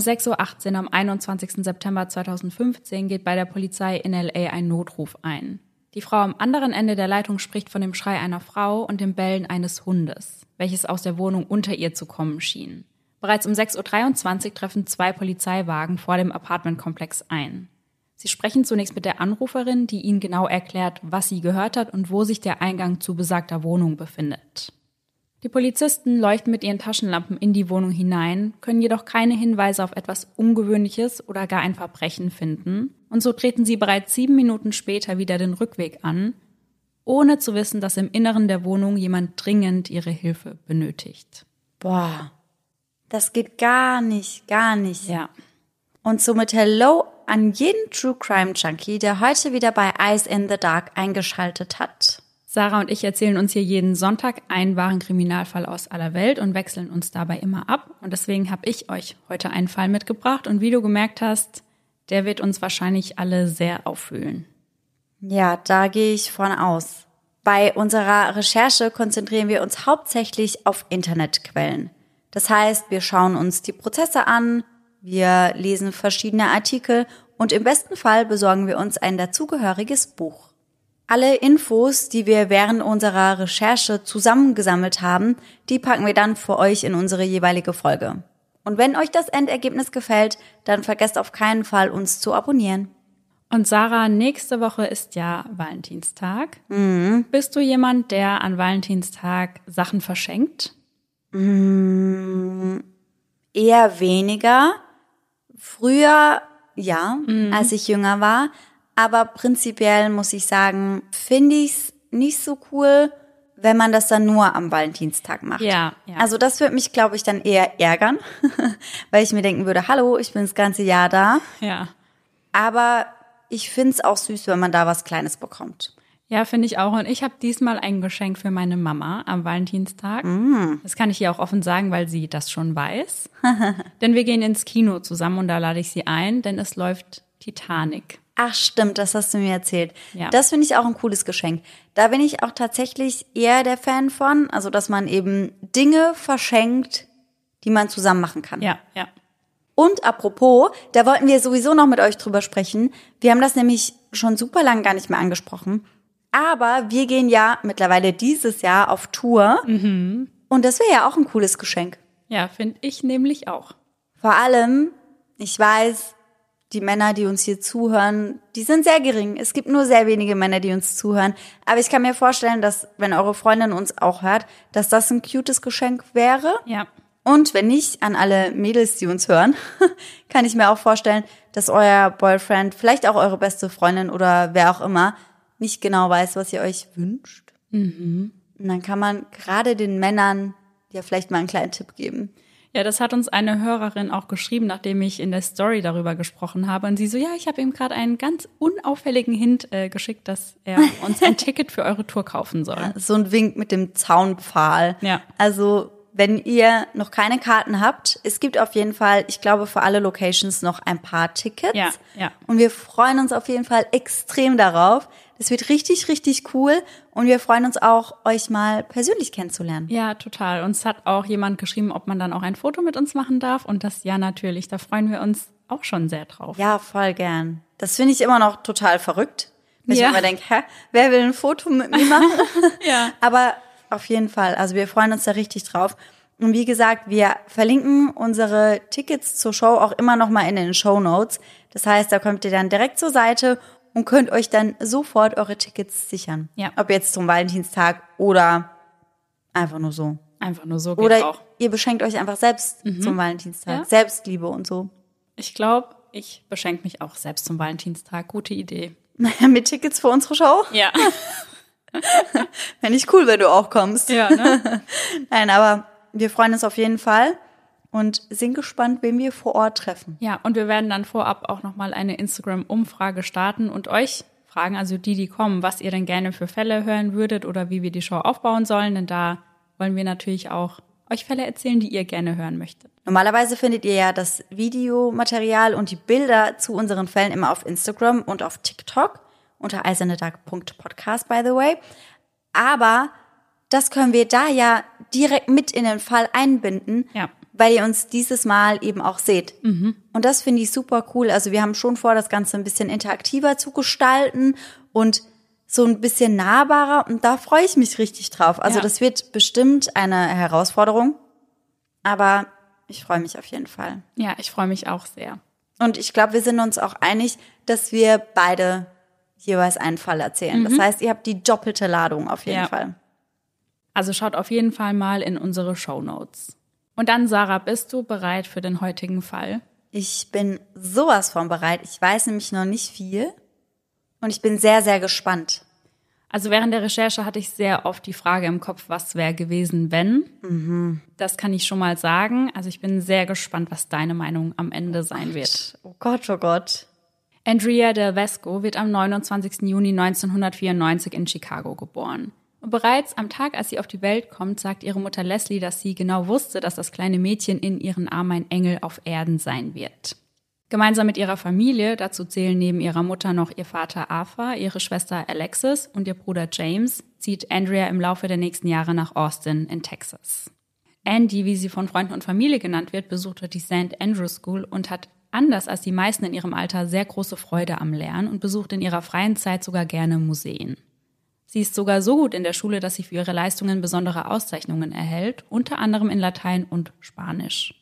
Um 6.18 Uhr am 21. September 2015 geht bei der Polizei in LA ein Notruf ein. Die Frau am anderen Ende der Leitung spricht von dem Schrei einer Frau und dem Bellen eines Hundes, welches aus der Wohnung unter ihr zu kommen schien. Bereits um 6.23 Uhr treffen zwei Polizeiwagen vor dem Apartmentkomplex ein. Sie sprechen zunächst mit der Anruferin, die ihnen genau erklärt, was sie gehört hat und wo sich der Eingang zu besagter Wohnung befindet. Die Polizisten leuchten mit ihren Taschenlampen in die Wohnung hinein, können jedoch keine Hinweise auf etwas Ungewöhnliches oder gar ein Verbrechen finden, und so treten sie bereits sieben Minuten später wieder den Rückweg an, ohne zu wissen, dass im Inneren der Wohnung jemand dringend ihre Hilfe benötigt. Boah, das geht gar nicht, gar nicht. Ja. Und somit Hello an jeden True Crime Junkie, der heute wieder bei Eyes in the Dark eingeschaltet hat. Sarah und ich erzählen uns hier jeden Sonntag einen wahren Kriminalfall aus aller Welt und wechseln uns dabei immer ab. Und deswegen habe ich euch heute einen Fall mitgebracht. Und wie du gemerkt hast, der wird uns wahrscheinlich alle sehr auffühlen. Ja, da gehe ich von aus. Bei unserer Recherche konzentrieren wir uns hauptsächlich auf Internetquellen. Das heißt, wir schauen uns die Prozesse an, wir lesen verschiedene Artikel und im besten Fall besorgen wir uns ein dazugehöriges Buch. Alle Infos, die wir während unserer Recherche zusammengesammelt haben, die packen wir dann für euch in unsere jeweilige Folge. Und wenn euch das Endergebnis gefällt, dann vergesst auf keinen Fall, uns zu abonnieren. Und Sarah, nächste Woche ist ja Valentinstag. Mhm. Bist du jemand, der an Valentinstag Sachen verschenkt? Mhm. Eher weniger. Früher, ja, als ich jünger war. Aber prinzipiell muss ich sagen, finde ich es nicht so cool, wenn man das dann nur am Valentinstag macht. Ja, ja. Also das würde mich, glaube ich, dann eher ärgern, weil ich mir denken würde, hallo, ich bin das ganze Jahr da. Ja. Aber ich finde es auch süß, wenn man da was Kleines bekommt. Ja, finde ich auch. Und ich habe diesmal ein Geschenk für meine Mama am Valentinstag. Das kann ich ihr auch offen sagen, weil sie das schon weiß. denn wir gehen ins Kino zusammen und da lade ich sie ein, denn es läuft Titanic. Ach stimmt, das hast du mir erzählt. Ja. Das finde ich auch ein cooles Geschenk. Da bin ich auch tatsächlich eher der Fan von, also dass man eben Dinge verschenkt, die man zusammen machen kann. Ja, ja. Und apropos, da wollten wir sowieso noch mit euch drüber sprechen. Wir haben das nämlich schon super lang gar nicht mehr angesprochen. Aber wir gehen ja mittlerweile dieses Jahr auf Tour. Und das wäre ja auch ein cooles Geschenk. Ja, finde ich nämlich auch. Vor allem, ich weiß, die Männer, die uns hier zuhören, die sind sehr gering. Es gibt nur sehr wenige Männer, die uns zuhören. Aber ich kann mir vorstellen, dass, wenn eure Freundin uns auch hört, dass das ein cutes Geschenk wäre. Ja. Und wenn nicht, an alle Mädels, die uns hören, kann ich mir auch vorstellen, dass euer Boyfriend, vielleicht auch eure beste Freundin oder wer auch immer, nicht genau weiß, was ihr euch wünscht. Und dann kann man gerade den Männern ja vielleicht mal einen kleinen Tipp geben. Ja, das hat uns eine Hörerin auch geschrieben, nachdem ich in der Story darüber gesprochen habe. Und sie so, ja, ich habe ihm gerade einen ganz unauffälligen Hint äh, geschickt, dass er uns ein Ticket für eure Tour kaufen soll. So ein Wink mit dem Zaunpfahl. Ja. Also, wenn ihr noch keine Karten habt, es gibt auf jeden Fall, ich glaube, für alle Locations noch ein paar Tickets. Ja, ja. Und wir freuen uns auf jeden Fall extrem darauf. Das wird richtig, richtig cool. Und wir freuen uns auch, euch mal persönlich kennenzulernen. Ja, total. Uns hat auch jemand geschrieben, ob man dann auch ein Foto mit uns machen darf. Und das ja natürlich, da freuen wir uns auch schon sehr drauf. Ja, voll gern. Das finde ich immer noch total verrückt. Wenn Ja. ich immer denke, hä, wer will ein Foto mit mir machen? Ja. Aber auf jeden Fall, also wir freuen uns da richtig drauf. Und wie gesagt, wir verlinken unsere Tickets zur Show auch immer noch mal in den Show Notes. Das heißt, da kommt ihr dann direkt zur Seite und könnt euch dann sofort eure Tickets sichern. Ja. Ob jetzt zum Valentinstag oder einfach nur so. Einfach nur so geht Oder auch. ihr beschenkt euch einfach selbst zum Valentinstag. Ja. Selbstliebe und so. Ich glaube, ich beschenke mich auch selbst zum Valentinstag. Gute Idee. Naja, mit Tickets für unsere Show. Ja. Fände ich cool, wenn du auch kommst. ja, ne? Nein, aber wir freuen uns auf jeden Fall und sind gespannt, wen wir vor Ort treffen. Ja, und wir werden dann vorab auch nochmal eine Instagram-Umfrage starten und euch fragen, also die, die kommen, was ihr denn gerne für Fälle hören würdet oder wie wir die Show aufbauen sollen, denn da wollen wir natürlich auch euch Fälle erzählen, die ihr gerne hören möchtet. Normalerweise findet ihr ja das Videomaterial und die Bilder zu unseren Fällen immer auf Instagram und auf TikTok unter eisernedark.podcast, by the way. Aber das können wir da ja direkt mit in den Fall einbinden. Ja. Weil ihr uns dieses Mal eben auch seht. Und das finde ich super cool. Also wir haben schon vor, das Ganze ein bisschen interaktiver zu gestalten und so ein bisschen nahbarer. Und da freue ich mich richtig drauf. Also Ja. das wird bestimmt eine Herausforderung. Aber ich freue mich auf jeden Fall. Ja, ich freue mich auch sehr. Und ich glaube, wir sind uns auch einig, dass wir beide jeweils einen Fall erzählen. Das heißt, ihr habt die doppelte Ladung auf jeden Ja. Fall. Also schaut auf jeden Fall mal in unsere Shownotes. Und dann, Sarah, bist du bereit für den heutigen Fall? Ich bin sowas von bereit. Ich weiß nämlich noch nicht viel. Und ich bin sehr, sehr gespannt. Also während der Recherche hatte ich sehr oft die Frage im Kopf, was wäre gewesen, wenn? Das kann ich schon mal sagen. Also ich bin sehr gespannt, was deine Meinung am Ende sein wird. Oh Gott, oh Gott. Andrea Del Vesco wird am 29. Juni 1994 in Chicago geboren. Und bereits am Tag, als sie auf die Welt kommt, sagt ihre Mutter Leslie, dass sie genau wusste, dass das kleine Mädchen in ihren Armen ein Engel auf Erden sein wird. Gemeinsam mit ihrer Familie, dazu zählen neben ihrer Mutter noch ihr Vater Arthur, ihre Schwester Alexis und ihr Bruder James, zieht Andrea im Laufe der nächsten Jahre nach Austin in Texas. Andy, wie sie von Freunden und Familie genannt wird, besuchte die St. Andrew School und hat anders als die meisten in ihrem Alter sehr große Freude am Lernen und besucht in ihrer freien Zeit sogar gerne Museen. Sie ist sogar so gut in der Schule, dass sie für ihre Leistungen besondere Auszeichnungen erhält, unter anderem in Latein und Spanisch.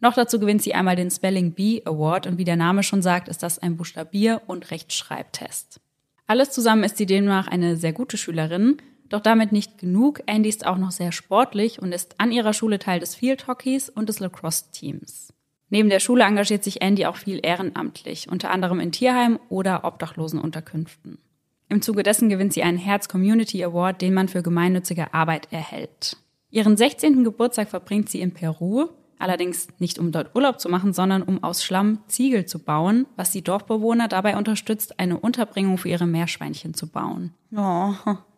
Noch dazu gewinnt sie einmal den Spelling Bee Award und wie der Name schon sagt, ist das ein Buchstabier- und Rechtschreibtest. Alles zusammen ist sie demnach eine sehr gute Schülerin, doch damit nicht genug. Andy ist auch noch sehr sportlich und ist an ihrer Schule Teil des Field Hockeys und des Lacrosse-Teams. Neben der Schule engagiert sich Andy auch viel ehrenamtlich, unter anderem in Tierheimen oder Obdachlosenunterkünften. Im Zuge dessen gewinnt sie einen Herz Community Award, den man für gemeinnützige Arbeit erhält. Ihren 16. Geburtstag verbringt sie in Peru, allerdings nicht um dort Urlaub zu machen, sondern um aus Schlamm Ziegel zu bauen, was die Dorfbewohner dabei unterstützt, eine Unterbringung für ihre Meerschweinchen zu bauen. Oh.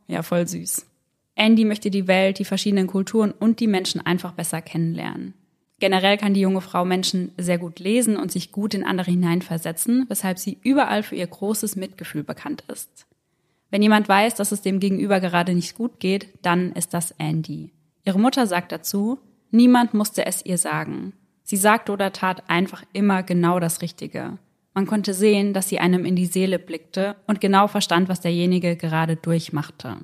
Ja, voll süß. Andy möchte die Welt, die verschiedenen Kulturen und die Menschen einfach besser kennenlernen. Generell kann die junge Frau Menschen sehr gut lesen und sich gut in andere hineinversetzen, weshalb sie überall für ihr großes Mitgefühl bekannt ist. Wenn jemand weiß, dass es dem Gegenüber gerade nicht gut geht, dann ist das Andy. Ihre Mutter sagt dazu, niemand musste es ihr sagen. Sie sagte oder tat einfach immer genau das Richtige. Man konnte sehen, dass sie einem in die Seele blickte und genau verstand, was derjenige gerade durchmachte.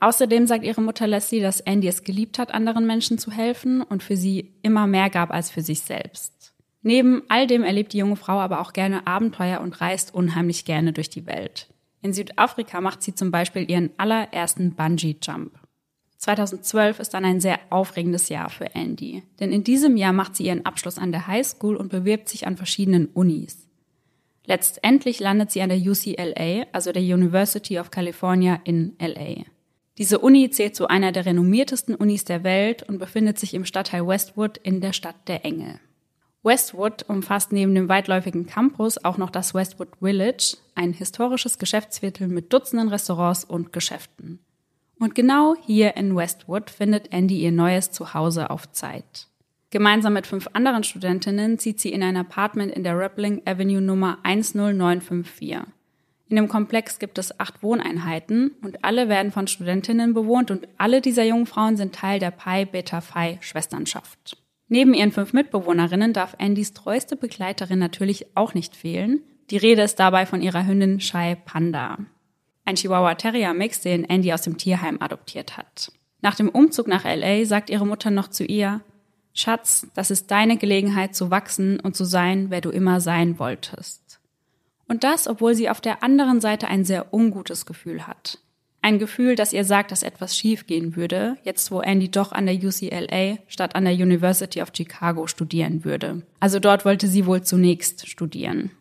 Außerdem sagt ihre Mutter Leslie, dass Andy es geliebt hat, anderen Menschen zu helfen und für sie immer mehr gab als für sich selbst. Neben all dem erlebt die junge Frau aber auch gerne Abenteuer und reist unheimlich gerne durch die Welt. In Südafrika macht sie zum Beispiel ihren allerersten Bungee-Jump. 2012 ist dann ein sehr aufregendes Jahr für Andy, denn in diesem Jahr macht sie ihren Abschluss an der High School und bewirbt sich an verschiedenen Unis. Letztendlich landet sie an der UCLA, also der University of California in LA. Diese Uni zählt zu einer der renommiertesten Unis der Welt und befindet sich im Stadtteil Westwood in der Stadt der Engel. Westwood umfasst neben dem weitläufigen Campus auch noch das Westwood Village, ein historisches Geschäftsviertel mit Dutzenden Restaurants und Geschäften. Und genau hier in Westwood findet Andy ihr neues Zuhause auf Zeit. Gemeinsam mit fünf anderen Studentinnen zieht sie in ein Apartment in der Rappling Avenue Nummer 10954. In dem Komplex gibt es acht Wohneinheiten und alle werden von Studentinnen bewohnt und alle dieser jungen Frauen sind Teil der Pi Beta Phi Schwesternschaft. Neben ihren fünf Mitbewohnerinnen darf Andys treueste Begleiterin natürlich auch nicht fehlen. Die Rede ist dabei von ihrer Hündin Shai Panda. Ein Chihuahua Terrier Mix, den Andy aus dem Tierheim adoptiert hat. Nach dem Umzug nach LA sagt ihre Mutter noch zu ihr, Schatz, das ist deine Gelegenheit zu wachsen und zu sein, wer du immer sein wolltest. Und das, obwohl sie auf der anderen Seite ein sehr ungutes Gefühl hat. Ein Gefühl, das ihr sagt, dass etwas schiefgehen würde, jetzt wo Andy doch an der UCLA statt an der University of Chicago studieren würde. Also dort wollte sie wohl zunächst studieren.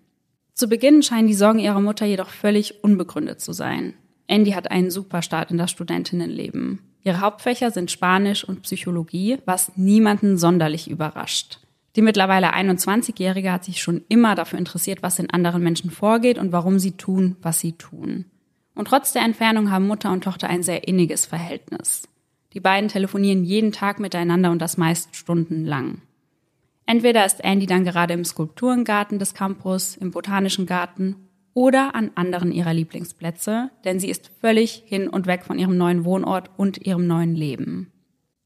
Zu Beginn scheinen die Sorgen ihrer Mutter jedoch völlig unbegründet zu sein. Andy hat einen super Start in das Studentinnenleben. Ihre Hauptfächer sind Spanisch und Psychologie, was niemanden sonderlich überrascht. Die mittlerweile 21-Jährige hat sich schon immer dafür interessiert, was in anderen Menschen vorgeht und warum sie tun, was sie tun. Und trotz der Entfernung haben Mutter und Tochter ein sehr inniges Verhältnis. Die beiden telefonieren jeden Tag miteinander und das meist stundenlang. Entweder ist Andy dann gerade im Skulpturengarten des Campus, im Botanischen Garten oder an anderen ihrer Lieblingsplätze, denn sie ist völlig hin und weg von ihrem neuen Wohnort und ihrem neuen Leben.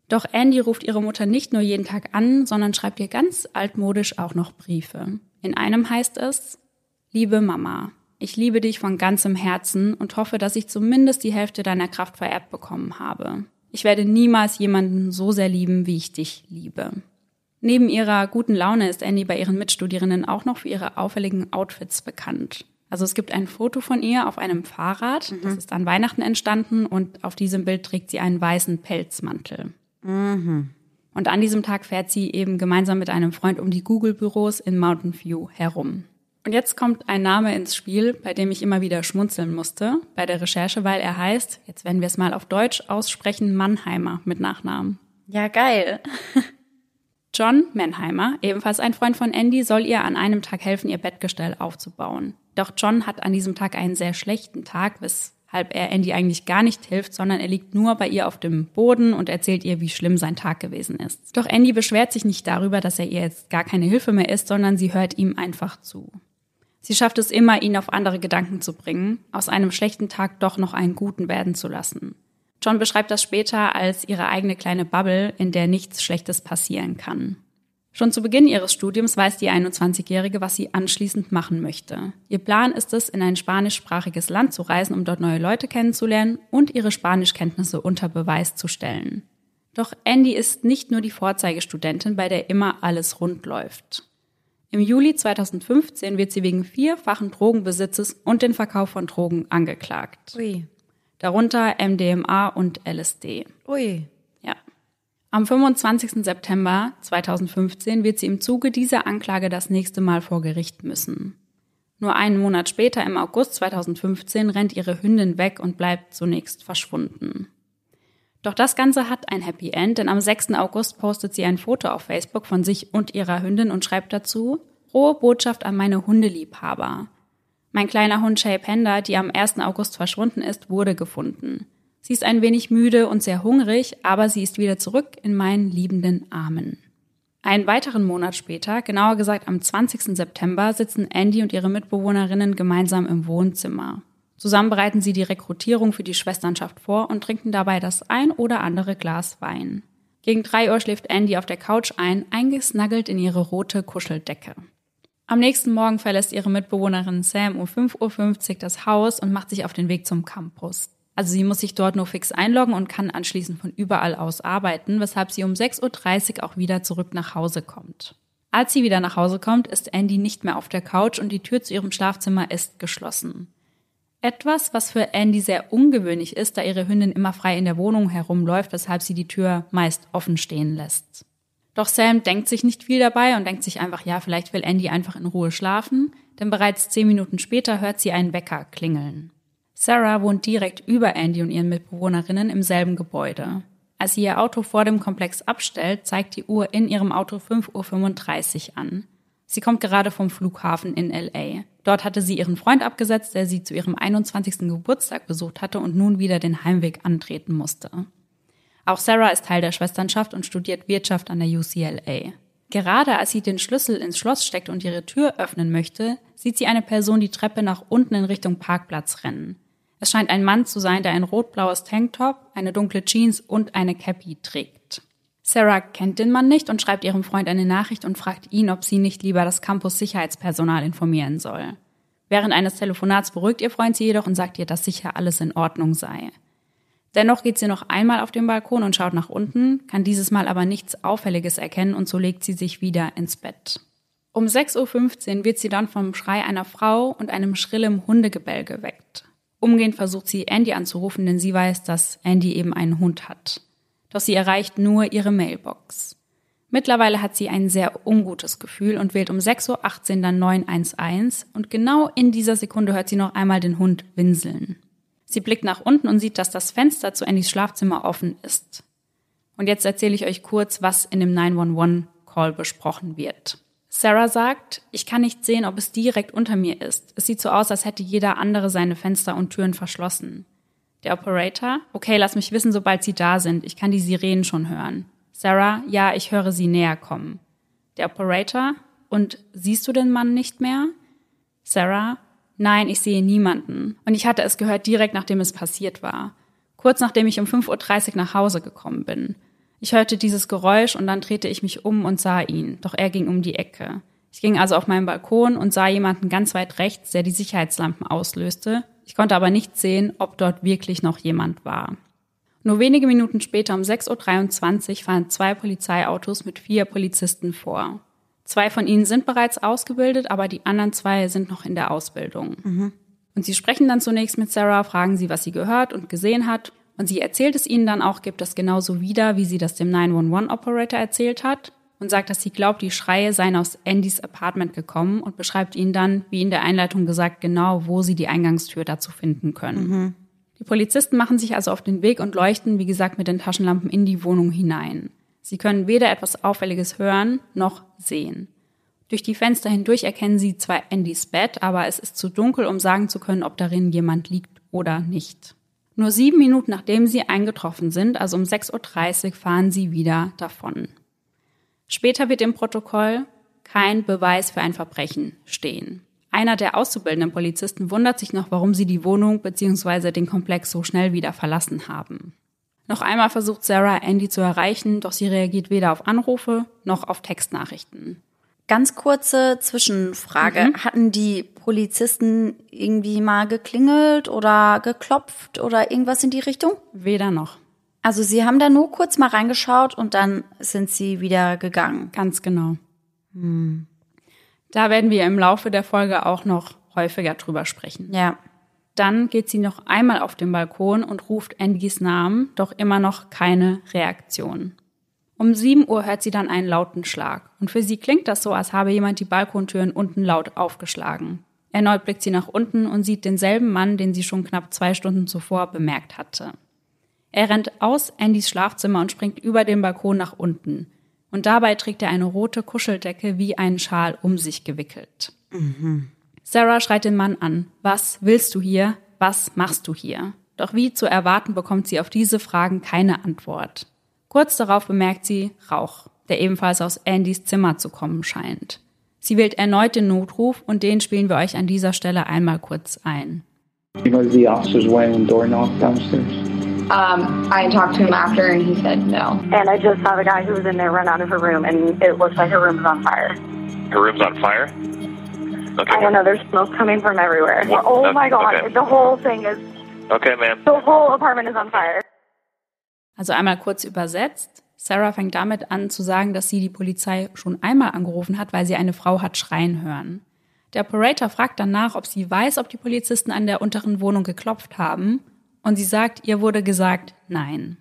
Doch Andy ruft ihre Mutter nicht nur jeden Tag an, sondern schreibt ihr ganz altmodisch auch noch Briefe. In einem heißt es, Liebe Mama, ich liebe dich von ganzem Herzen und hoffe, dass ich zumindest die Hälfte deiner Kraft vererbt bekommen habe. Ich werde niemals jemanden so sehr lieben, wie ich dich liebe. Neben ihrer guten Laune ist Andy bei ihren Mitstudierenden auch noch für ihre auffälligen Outfits bekannt. Also es gibt ein Foto von ihr auf einem Fahrrad, mhm. das ist an Weihnachten entstanden und auf diesem Bild trägt sie einen weißen Pelzmantel. Mhm. Und an diesem Tag fährt sie eben gemeinsam mit einem Freund um die Google-Büros in Mountain View herum. Und jetzt kommt ein Name ins Spiel, bei dem ich immer wieder schmunzeln musste bei der Recherche, weil er heißt, jetzt werden wir es mal auf Deutsch aussprechen, Mannheimer mit Nachnamen. Ja, geil. John Mannheimer, ebenfalls ein Freund von Andy, soll ihr an einem Tag helfen, ihr Bettgestell aufzubauen. Doch John hat an diesem Tag einen sehr schlechten Tag, weshalb er Andy eigentlich gar nicht hilft, sondern er liegt nur bei ihr auf dem Boden und erzählt ihr, wie schlimm sein Tag gewesen ist. Doch Andy beschwert sich nicht darüber, dass er ihr jetzt gar keine Hilfe mehr ist, sondern sie hört ihm einfach zu. Sie schafft es immer, ihn auf andere Gedanken zu bringen, aus einem schlechten Tag doch noch einen guten werden zu lassen. John beschreibt das später als ihre eigene kleine Bubble, in der nichts Schlechtes passieren kann. Schon zu Beginn ihres Studiums weiß die 21-Jährige, was sie anschließend machen möchte. Ihr Plan ist es, in ein spanischsprachiges Land zu reisen, um dort neue Leute kennenzulernen und ihre Spanischkenntnisse unter Beweis zu stellen. Doch Andy ist nicht nur die Vorzeigestudentin, bei der immer alles rund läuft. Im Juli 2015 wird sie wegen vierfachen Drogenbesitzes und den Verkauf von Drogen angeklagt. Ui. Darunter MDMA und LSD. Ui. Ja. Am 25. September 2015 wird sie im Zuge dieser Anklage das nächste Mal vor Gericht müssen. Nur einen Monat später, im August 2015, rennt ihre Hündin weg und bleibt zunächst verschwunden. Doch das Ganze hat ein Happy End, denn am 6. August postet sie ein Foto auf Facebook von sich und ihrer Hündin und schreibt dazu, Frohe Botschaft an meine Hundeliebhaber. Mein kleiner Hund Shay Panda, die am 1. August verschwunden ist, wurde gefunden. Sie ist ein wenig müde und sehr hungrig, aber sie ist wieder zurück in meinen liebenden Armen. Einen weiteren Monat später, genauer gesagt am 20. September, sitzen Andy und ihre Mitbewohnerinnen gemeinsam im Wohnzimmer. Zusammen bereiten sie die Rekrutierung für die Schwesternschaft vor und trinken dabei das ein oder andere Glas Wein. Gegen drei Uhr schläft Andy auf der Couch ein, eingesnaggelt in ihre rote Kuscheldecke. Am nächsten Morgen verlässt ihre Mitbewohnerin Sam um 5.50 Uhr das Haus und macht sich auf den Weg zum Campus. Also sie muss sich dort nur fix einloggen und kann anschließend von überall aus arbeiten, weshalb sie um 6.30 Uhr auch wieder zurück nach Hause kommt. Als sie wieder nach Hause kommt, ist Andy nicht mehr auf der Couch und die Tür zu ihrem Schlafzimmer ist geschlossen. Etwas, was für Andy sehr ungewöhnlich ist, da ihre Hündin immer frei in der Wohnung herumläuft, weshalb sie die Tür meist offen stehen lässt. Doch Sam denkt sich nicht viel dabei und denkt sich einfach, ja, vielleicht will Andy einfach in Ruhe schlafen, denn bereits zehn Minuten später hört sie einen Wecker klingeln. Sarah wohnt direkt über Andy und ihren Mitbewohnerinnen im selben Gebäude. Als sie ihr Auto vor dem Komplex abstellt, zeigt die Uhr in ihrem Auto 5.35 Uhr an. Sie kommt gerade vom Flughafen in LA. Dort hatte sie ihren Freund abgesetzt, der sie zu ihrem 21. Geburtstag besucht hatte und nun wieder den Heimweg antreten musste. Auch Sarah ist Teil der Schwesternschaft und studiert Wirtschaft an der UCLA. Gerade als sie den Schlüssel ins Schloss steckt und ihre Tür öffnen möchte, sieht sie eine Person die Treppe nach unten in Richtung Parkplatz rennen. Es scheint ein Mann zu sein, der ein rot-blaues Tanktop, eine dunkle Jeans und eine Cappy trägt. Sarah kennt den Mann nicht und schreibt ihrem Freund eine Nachricht und fragt ihn, ob sie nicht lieber das Campus-Sicherheitspersonal informieren soll. Während eines Telefonats beruhigt ihr Freund sie jedoch und sagt ihr, dass sicher alles in Ordnung sei. Dennoch geht sie noch einmal auf den Balkon und schaut nach unten, kann dieses Mal aber nichts Auffälliges erkennen und so legt sie sich wieder ins Bett. Um 6.15 Uhr wird sie dann vom Schrei einer Frau und einem schrillen Hundegebell geweckt. Umgehend versucht sie Andy anzurufen, denn sie weiß, dass Andy eben einen Hund hat doch sie erreicht nur ihre Mailbox. Mittlerweile hat sie ein sehr ungutes Gefühl und wählt um 6.18 Uhr dann 911 und genau in dieser Sekunde hört sie noch einmal den Hund winseln. Sie blickt nach unten und sieht, dass das Fenster zu Andys Schlafzimmer offen ist. Und jetzt erzähle ich euch kurz, was in dem 911-Call besprochen wird. Sarah sagt, ich kann nicht sehen, ob es direkt unter mir ist. Es sieht so aus, als hätte jeder andere seine Fenster und Türen verschlossen. Der Operator, okay, lass mich wissen, sobald Sie da sind. Ich kann die Sirenen schon hören. Sarah, ja, ich höre Sie näher kommen. Der Operator, und siehst du den Mann nicht mehr? Sarah, nein, ich sehe niemanden. Und ich hatte es gehört direkt nachdem es passiert war. Kurz nachdem ich um 5.30 Uhr nach Hause gekommen bin. Ich hörte dieses Geräusch und dann drehte ich mich um und sah ihn, doch er ging um die Ecke. Ich ging also auf meinen Balkon und sah jemanden ganz weit rechts, der die Sicherheitslampen auslöste. Ich konnte aber nicht sehen, ob dort wirklich noch jemand war. Nur wenige Minuten später um 6.23 Uhr fahren zwei Polizeiautos mit vier Polizisten vor. Zwei von ihnen sind bereits ausgebildet, aber die anderen zwei sind noch in der Ausbildung. Mhm. Und sie sprechen dann zunächst mit Sarah, fragen sie, was sie gehört und gesehen hat. Und sie erzählt es ihnen dann auch, gibt das genauso wieder, wie sie das dem 911-Operator erzählt hat. Und sagt, dass sie glaubt, die Schreie seien aus Andys Apartment gekommen und beschreibt ihnen dann, wie in der Einleitung gesagt, genau, wo sie die Eingangstür dazu finden können. Mhm. Die Polizisten machen sich also auf den Weg und leuchten, wie gesagt, mit den Taschenlampen in die Wohnung hinein. Sie können weder etwas Auffälliges hören noch sehen. Durch die Fenster hindurch erkennen sie zwar Andys Bett, aber es ist zu dunkel, um sagen zu können, ob darin jemand liegt oder nicht. Nur sieben Minuten nachdem sie eingetroffen sind, also um 6.30 Uhr, fahren sie wieder davon. Später wird im Protokoll kein Beweis für ein Verbrechen stehen. Einer der auszubildenden Polizisten wundert sich noch, warum sie die Wohnung bzw. den Komplex so schnell wieder verlassen haben. Noch einmal versucht Sarah Andy zu erreichen, doch sie reagiert weder auf Anrufe noch auf Textnachrichten. Ganz kurze Zwischenfrage. Mhm. Hatten die Polizisten irgendwie mal geklingelt oder geklopft oder irgendwas in die Richtung? Weder noch. Also sie haben da nur kurz mal reingeschaut und dann sind sie wieder gegangen. Ganz genau. Hm. Da werden wir im Laufe der Folge auch noch häufiger drüber sprechen. Ja. Dann geht sie noch einmal auf den Balkon und ruft Andys Namen, doch immer noch keine Reaktion. Um 7 Uhr hört sie dann einen lauten Schlag. Und für sie klingt das so, als habe jemand die Balkontüren unten laut aufgeschlagen. Erneut blickt sie nach unten und sieht denselben Mann, den sie schon knapp zwei Stunden zuvor bemerkt hatte. Er rennt aus Andys Schlafzimmer und springt über den Balkon nach unten. Und dabei trägt er eine rote Kuscheldecke wie einen Schal um sich gewickelt. Mhm. Sarah schreit den Mann an. Was willst du hier? Was machst du hier? Doch wie zu erwarten bekommt sie auf diese Fragen keine Antwort. Kurz darauf bemerkt sie Rauch, der ebenfalls aus Andys Zimmer zu kommen scheint. Sie wählt erneut den Notruf und den spielen wir euch an dieser Stelle einmal kurz ein. You know the officers went and door knocked downstairs? Um, I talked to him after and he said no. And I just saw the guy who was in there run out of her room and it looks like her room is on fire. Her room's on fire? Okay. I don't know. There's smoke coming from everywhere. What? Oh my god! Okay. The whole thing is. Okay, ma'am. The whole apartment is on fire. Also einmal kurz übersetzt. Sarah fängt damit an zu sagen, dass sie die Polizei schon einmal angerufen hat, weil sie eine Frau hat schreien hören. Der Operator fragt danach, ob sie weiß, ob die Polizisten an der unteren Wohnung geklopft haben, und sie sagt, ihr wurde gesagt, nein.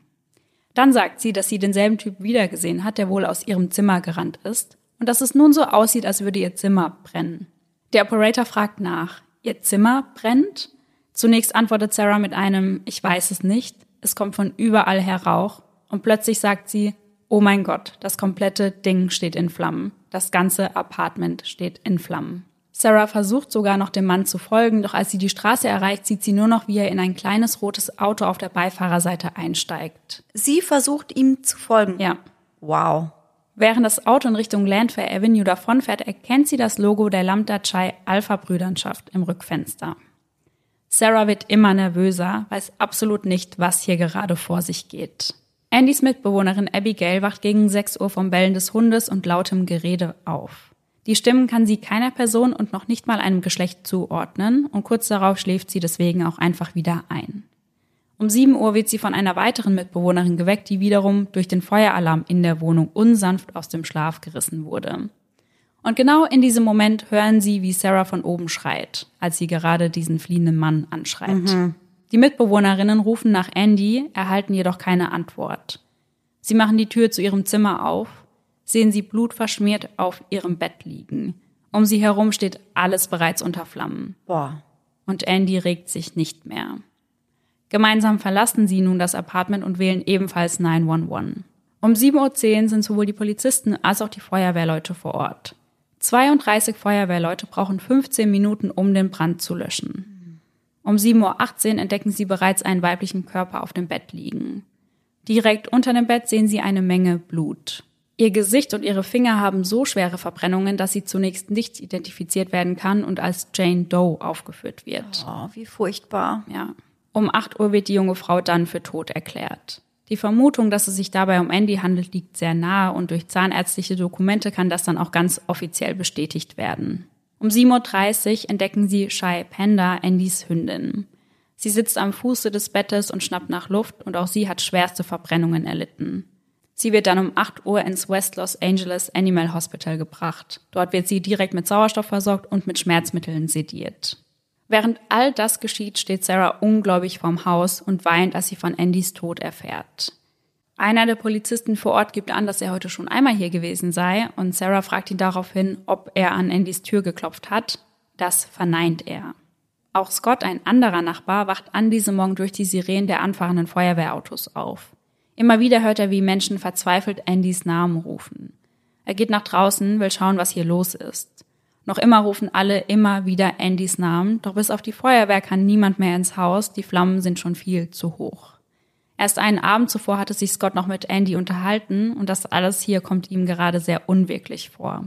Dann sagt sie, dass sie denselben Typ wiedergesehen hat, der wohl aus ihrem Zimmer gerannt ist, und dass es nun so aussieht, als würde ihr Zimmer brennen. Der Operator fragt nach, Ihr Zimmer brennt? Zunächst antwortet Sarah mit einem Ich weiß es nicht. Es kommt von überall her Rauch. Und plötzlich sagt sie, Oh mein Gott, das komplette Ding steht in Flammen. Das ganze Apartment steht in Flammen. Sarah versucht sogar noch dem Mann zu folgen, doch als sie die Straße erreicht, sieht sie nur noch, wie er in ein kleines rotes Auto auf der Beifahrerseite einsteigt. Sie versucht ihm zu folgen. Ja. Wow. Während das Auto in Richtung Landfair Avenue davonfährt, erkennt sie das Logo der Lambda Chai Alpha Brüderschaft im Rückfenster. Sarah wird immer nervöser, weiß absolut nicht, was hier gerade vor sich geht. Andys Mitbewohnerin Abigail wacht gegen 6 Uhr vom Bellen des Hundes und lautem Gerede auf. Die Stimmen kann sie keiner Person und noch nicht mal einem Geschlecht zuordnen und kurz darauf schläft sie deswegen auch einfach wieder ein. Um 7 Uhr wird sie von einer weiteren Mitbewohnerin geweckt, die wiederum durch den Feueralarm in der Wohnung unsanft aus dem Schlaf gerissen wurde. Und genau in diesem Moment hören sie, wie Sarah von oben schreit, als sie gerade diesen fliehenden Mann anschreit. Mhm. Die Mitbewohnerinnen rufen nach Andy, erhalten jedoch keine Antwort. Sie machen die Tür zu ihrem Zimmer auf, sehen sie blutverschmiert auf ihrem Bett liegen. Um sie herum steht alles bereits unter Flammen. Boah. Und Andy regt sich nicht mehr. Gemeinsam verlassen sie nun das Apartment und wählen ebenfalls 911. Um 7.10 Uhr sind sowohl die Polizisten als auch die Feuerwehrleute vor Ort. 32 Feuerwehrleute brauchen 15 Minuten, um den Brand zu löschen. Um 7.18 Uhr entdecken sie bereits einen weiblichen Körper auf dem Bett liegen. Direkt unter dem Bett sehen sie eine Menge Blut. Ihr Gesicht und ihre Finger haben so schwere Verbrennungen, dass sie zunächst nicht identifiziert werden kann und als Jane Doe aufgeführt wird. Oh, wie furchtbar. Ja. Um 8 Uhr wird die junge Frau dann für tot erklärt. Die Vermutung, dass es sich dabei um Andy handelt, liegt sehr nahe und durch zahnärztliche Dokumente kann das dann auch ganz offiziell bestätigt werden. Um 7.30 Uhr entdecken sie Shai Panda, Andys Hündin. Sie sitzt am Fuße des Bettes und schnappt nach Luft und auch sie hat schwerste Verbrennungen erlitten. Sie wird dann um 8 Uhr ins West Los Angeles Animal Hospital gebracht. Dort wird sie direkt mit Sauerstoff versorgt und mit Schmerzmitteln sediert. Während all das geschieht, steht Sarah ungläubig vorm Haus und weint, als sie von Andys Tod erfährt. Einer der Polizisten vor Ort gibt an, dass er heute schon einmal hier gewesen sei und Sarah fragt ihn daraufhin, ob er an Andys Tür geklopft hat. Das verneint er. Auch Scott, ein anderer Nachbar, wacht an diesem Morgen durch die Sirenen der anfahrenden Feuerwehrautos auf. Immer wieder hört er, wie Menschen verzweifelt Andys Namen rufen. Er geht nach draußen, will schauen, was hier los ist. Noch immer rufen alle immer wieder Andys Namen, doch bis auf die Feuerwehr kann niemand mehr ins Haus, die Flammen sind schon viel zu hoch. Erst einen Abend zuvor hatte sich Scott noch mit Andy unterhalten und das alles hier kommt ihm gerade sehr unwirklich vor.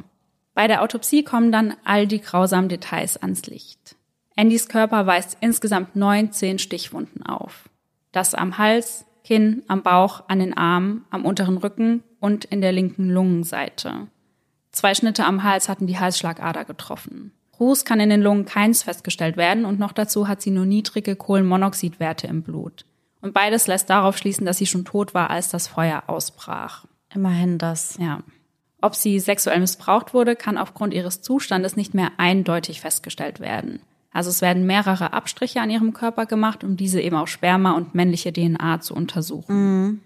Bei der Autopsie kommen dann all die grausamen Details ans Licht. Andys Körper weist insgesamt 19 Stichwunden auf. Das am Hals, Kinn, am Bauch, an den Armen, am unteren Rücken und in der linken Lungenseite. Zwei Schnitte am Hals hatten die Halsschlagader getroffen. Ruß kann in den Lungen keins festgestellt werden und noch dazu hat sie nur niedrige Kohlenmonoxidwerte im Blut. Und beides lässt darauf schließen, dass sie schon tot war, als das Feuer ausbrach. Immerhin das. Ja. Ob sie sexuell missbraucht wurde, kann aufgrund ihres Zustandes nicht mehr eindeutig festgestellt werden. Also es werden mehrere Abstriche an ihrem Körper gemacht, um diese eben auf Sperma und männliche DNA zu untersuchen. Mhm.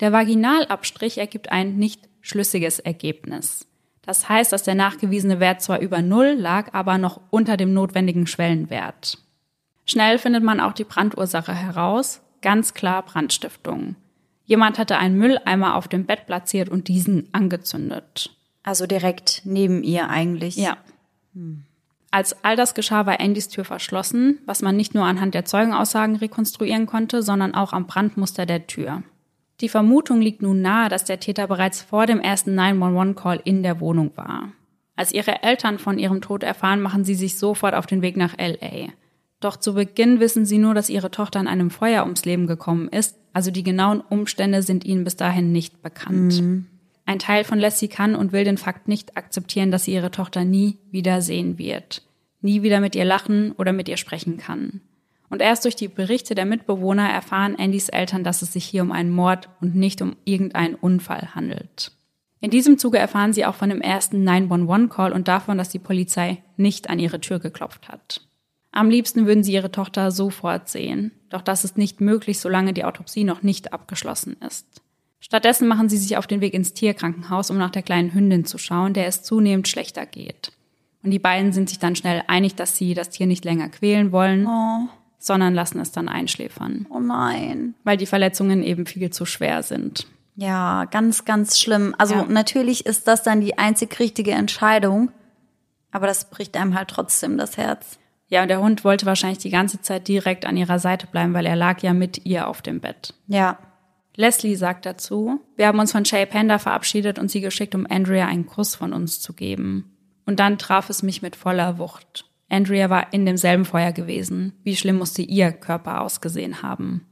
Der Vaginalabstrich ergibt ein nicht schlüssiges Ergebnis. Das heißt, dass der nachgewiesene Wert zwar über Null lag, aber noch unter dem notwendigen Schwellenwert. Schnell findet man auch die Brandursache heraus. Ganz klar Brandstiftung. Jemand hatte einen Mülleimer auf dem Bett platziert und diesen angezündet. Also direkt neben ihr eigentlich. Ja. Hm. Als all das geschah, war Andys Tür verschlossen, was man nicht nur anhand der Zeugenaussagen rekonstruieren konnte, sondern auch am Brandmuster der Tür. Die Vermutung liegt nun nahe, dass der Täter bereits vor dem ersten 911-Call in der Wohnung war. Als ihre Eltern von ihrem Tod erfahren, machen sie sich sofort auf den Weg nach LA. Doch zu Beginn wissen sie nur, dass ihre Tochter in einem Feuer ums Leben gekommen ist, also die genauen Umstände sind ihnen bis dahin nicht bekannt. Mhm. Ein Teil von Lassie kann und will den Fakt nicht akzeptieren, dass sie ihre Tochter nie wieder sehen wird, nie wieder mit ihr lachen oder mit ihr sprechen kann. Und erst durch die Berichte der Mitbewohner erfahren Andys Eltern, dass es sich hier um einen Mord und nicht um irgendeinen Unfall handelt. In diesem Zuge erfahren sie auch von dem ersten 911-Call und davon, dass die Polizei nicht an ihre Tür geklopft hat. Am liebsten würden sie ihre Tochter sofort sehen, doch das ist nicht möglich, solange die Autopsie noch nicht abgeschlossen ist. Stattdessen machen sie sich auf den Weg ins Tierkrankenhaus, um nach der kleinen Hündin zu schauen, der es zunehmend schlechter geht. Und die beiden sind sich dann schnell einig, dass sie das Tier nicht länger quälen wollen, oh. sondern lassen es dann einschläfern. Oh nein. Weil die Verletzungen eben viel zu schwer sind. Ja, ganz, ganz schlimm. Also ja. natürlich ist das dann die einzig richtige Entscheidung, aber das bricht einem halt trotzdem das Herz. Ja, und der Hund wollte wahrscheinlich die ganze Zeit direkt an ihrer Seite bleiben, weil er lag ja mit ihr auf dem Bett. Ja. Leslie sagt dazu, wir haben uns von Shay Panda verabschiedet und sie geschickt, um Andrea einen Kuss von uns zu geben. Und dann traf es mich mit voller Wucht. Andrea war in demselben Feuer gewesen. Wie schlimm musste ihr Körper ausgesehen haben?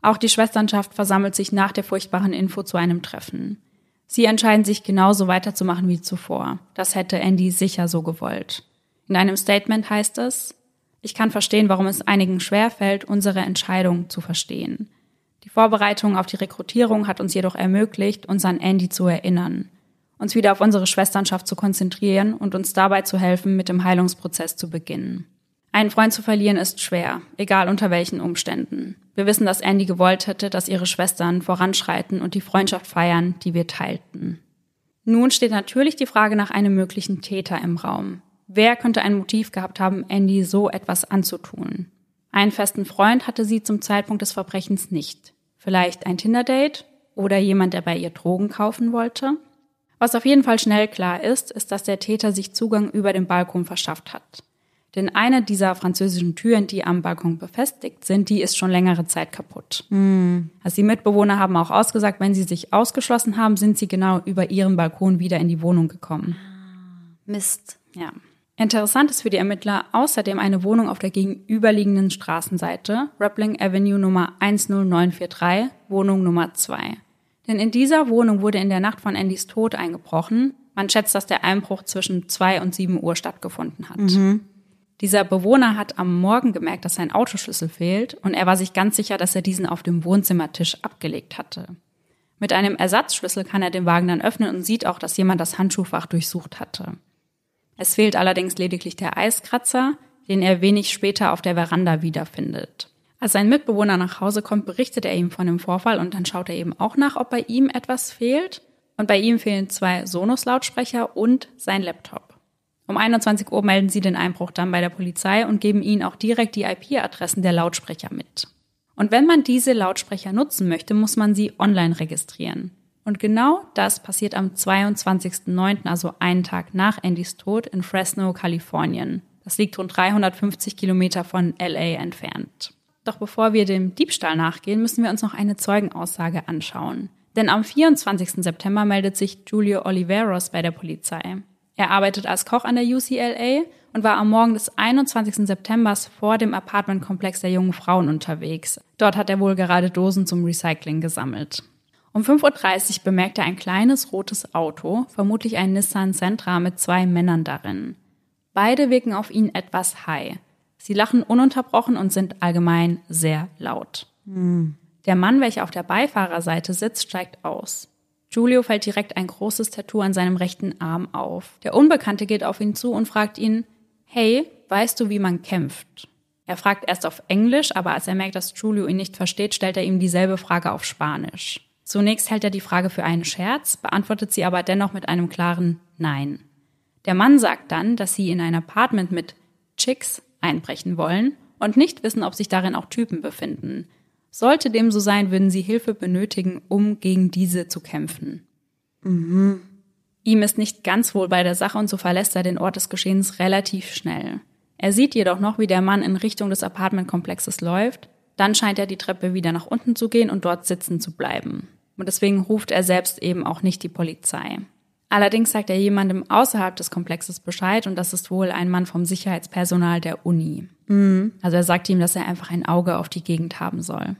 Auch die Schwesternschaft versammelt sich nach der furchtbaren Info zu einem Treffen. Sie entscheiden sich genauso weiterzumachen wie zuvor. Das hätte Andy sicher so gewollt. In einem Statement heißt es, ich kann verstehen, warum es einigen schwerfällt, unsere Entscheidung zu verstehen. Die Vorbereitung auf die Rekrutierung hat uns jedoch ermöglicht, uns an Andy zu erinnern, uns wieder auf unsere Schwesternschaft zu konzentrieren und uns dabei zu helfen, mit dem Heilungsprozess zu beginnen. Einen Freund zu verlieren ist schwer, egal unter welchen Umständen. Wir wissen, dass Andy gewollt hätte, dass ihre Schwestern voranschreiten und die Freundschaft feiern, die wir teilten. Nun steht natürlich die Frage nach einem möglichen Täter im Raum. Wer könnte ein Motiv gehabt haben, Andy so etwas anzutun? Einen festen Freund hatte sie zum Zeitpunkt des Verbrechens nicht. Vielleicht ein Tinder-Date oder jemand, der bei ihr Drogen kaufen wollte. Was auf jeden Fall schnell klar ist, ist, dass der Täter sich Zugang über den Balkon verschafft hat. Denn eine dieser französischen Türen, die am Balkon befestigt sind, die ist schon längere Zeit kaputt. Mm. Also die Mitbewohner haben auch ausgesagt, wenn sie sich ausgeschlossen haben, sind sie genau über ihren Balkon wieder in die Wohnung gekommen. Mist. Ja. Interessant ist für die Ermittler außerdem eine Wohnung auf der gegenüberliegenden Straßenseite, Rappling Avenue Nummer 10943, Wohnung Nummer 2. Denn in dieser Wohnung wurde in der Nacht von Andys Tod eingebrochen. Man schätzt, dass der Einbruch zwischen 2 und 7 Uhr stattgefunden hat. Mhm. Dieser Bewohner hat am Morgen gemerkt, dass sein Autoschlüssel fehlt und er war sich ganz sicher, dass er diesen auf dem Wohnzimmertisch abgelegt hatte. Mit einem Ersatzschlüssel kann er den Wagen dann öffnen und sieht auch, dass jemand das Handschuhfach durchsucht hatte. Es fehlt allerdings lediglich der Eiskratzer, den er wenig später auf der Veranda wiederfindet. Als sein Mitbewohner nach Hause kommt, berichtet er ihm von dem Vorfall und dann schaut er eben auch nach, ob bei ihm etwas fehlt. Und bei ihm fehlen zwei Sonos-Lautsprecher und sein Laptop. Um 21 Uhr melden sie den Einbruch dann bei der Polizei und geben ihnen auch direkt die IP-Adressen der Lautsprecher mit. Und wenn man diese Lautsprecher nutzen möchte, muss man sie online registrieren. Und genau das passiert am 22.09., also einen Tag nach Andys Tod in Fresno, Kalifornien. Das liegt rund 350 Kilometer von LA entfernt. Doch bevor wir dem Diebstahl nachgehen, müssen wir uns noch eine Zeugenaussage anschauen. Denn am 24. September meldet sich Julio Oliveros bei der Polizei. Er arbeitet als Koch an der UCLA und war am Morgen des 21. September vor dem Apartmentkomplex der jungen Frauen unterwegs. Dort hat er wohl gerade Dosen zum Recycling gesammelt. Um 5.30 Uhr bemerkt er ein kleines rotes Auto, vermutlich ein Nissan Sentra mit zwei Männern darin. Beide wirken auf ihn etwas high. Sie lachen ununterbrochen und sind allgemein sehr laut. Hm. Der Mann, welcher auf der Beifahrerseite sitzt, steigt aus. Giulio fällt direkt ein großes Tattoo an seinem rechten Arm auf. Der Unbekannte geht auf ihn zu und fragt ihn, hey, weißt du, wie man kämpft? Er fragt erst auf Englisch, aber als er merkt, dass Giulio ihn nicht versteht, stellt er ihm dieselbe Frage auf Spanisch. Zunächst hält er die Frage für einen Scherz, beantwortet sie aber dennoch mit einem klaren Nein. Der Mann sagt dann, dass sie in ein Apartment mit Chicks einbrechen wollen und nicht wissen, ob sich darin auch Typen befinden. Sollte dem so sein, würden sie Hilfe benötigen, um gegen diese zu kämpfen. Mhm. Ihm ist nicht ganz wohl bei der Sache und so verlässt er den Ort des Geschehens relativ schnell. Er sieht jedoch noch, wie der Mann in Richtung des Apartmentkomplexes läuft. Dann scheint er die Treppe wieder nach unten zu gehen und dort sitzen zu bleiben. Und deswegen ruft er selbst eben auch nicht die Polizei. Allerdings sagt er jemandem außerhalb des Komplexes Bescheid und das ist wohl ein Mann vom Sicherheitspersonal der Uni. Mhm. Also er sagt ihm, dass er einfach ein Auge auf die Gegend haben soll.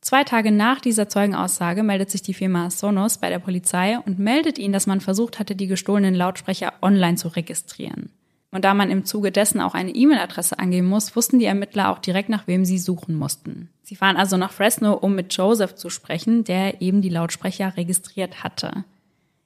Zwei Tage nach dieser Zeugenaussage meldet sich die Firma Sonos bei der Polizei und meldet ihnen, dass man versucht hatte, die gestohlenen Lautsprecher online zu registrieren. Und da man im Zuge dessen auch eine E-Mail-Adresse angeben muss, wussten die Ermittler auch direkt, nach wem sie suchen mussten. Sie fahren also nach Fresno, um mit Joseph zu sprechen, der eben die Lautsprecher registriert hatte.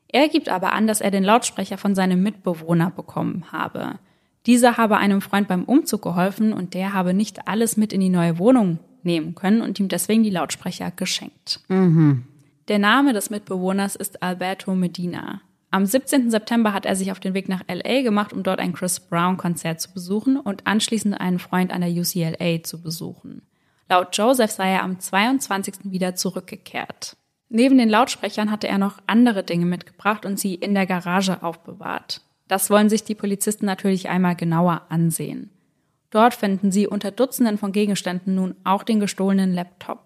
Er gibt aber an, dass er den Lautsprecher von seinem Mitbewohner bekommen habe. Dieser habe einem Freund beim Umzug geholfen und der habe nicht alles mit in die neue Wohnung nehmen können und ihm deswegen die Lautsprecher geschenkt. Mhm. Der Name des Mitbewohners ist Alberto Medina. Am 17. September hat er sich auf den Weg nach LA gemacht, um dort ein Chris Brown Konzert zu besuchen und anschließend einen Freund an der UCLA zu besuchen. Laut Joseph sei er am 22. wieder zurückgekehrt. Neben den Lautsprechern hatte er noch andere Dinge mitgebracht und sie in der Garage aufbewahrt. Das wollen sich die Polizisten natürlich einmal genauer ansehen. Dort finden sie unter Dutzenden von Gegenständen nun auch den gestohlenen Laptop.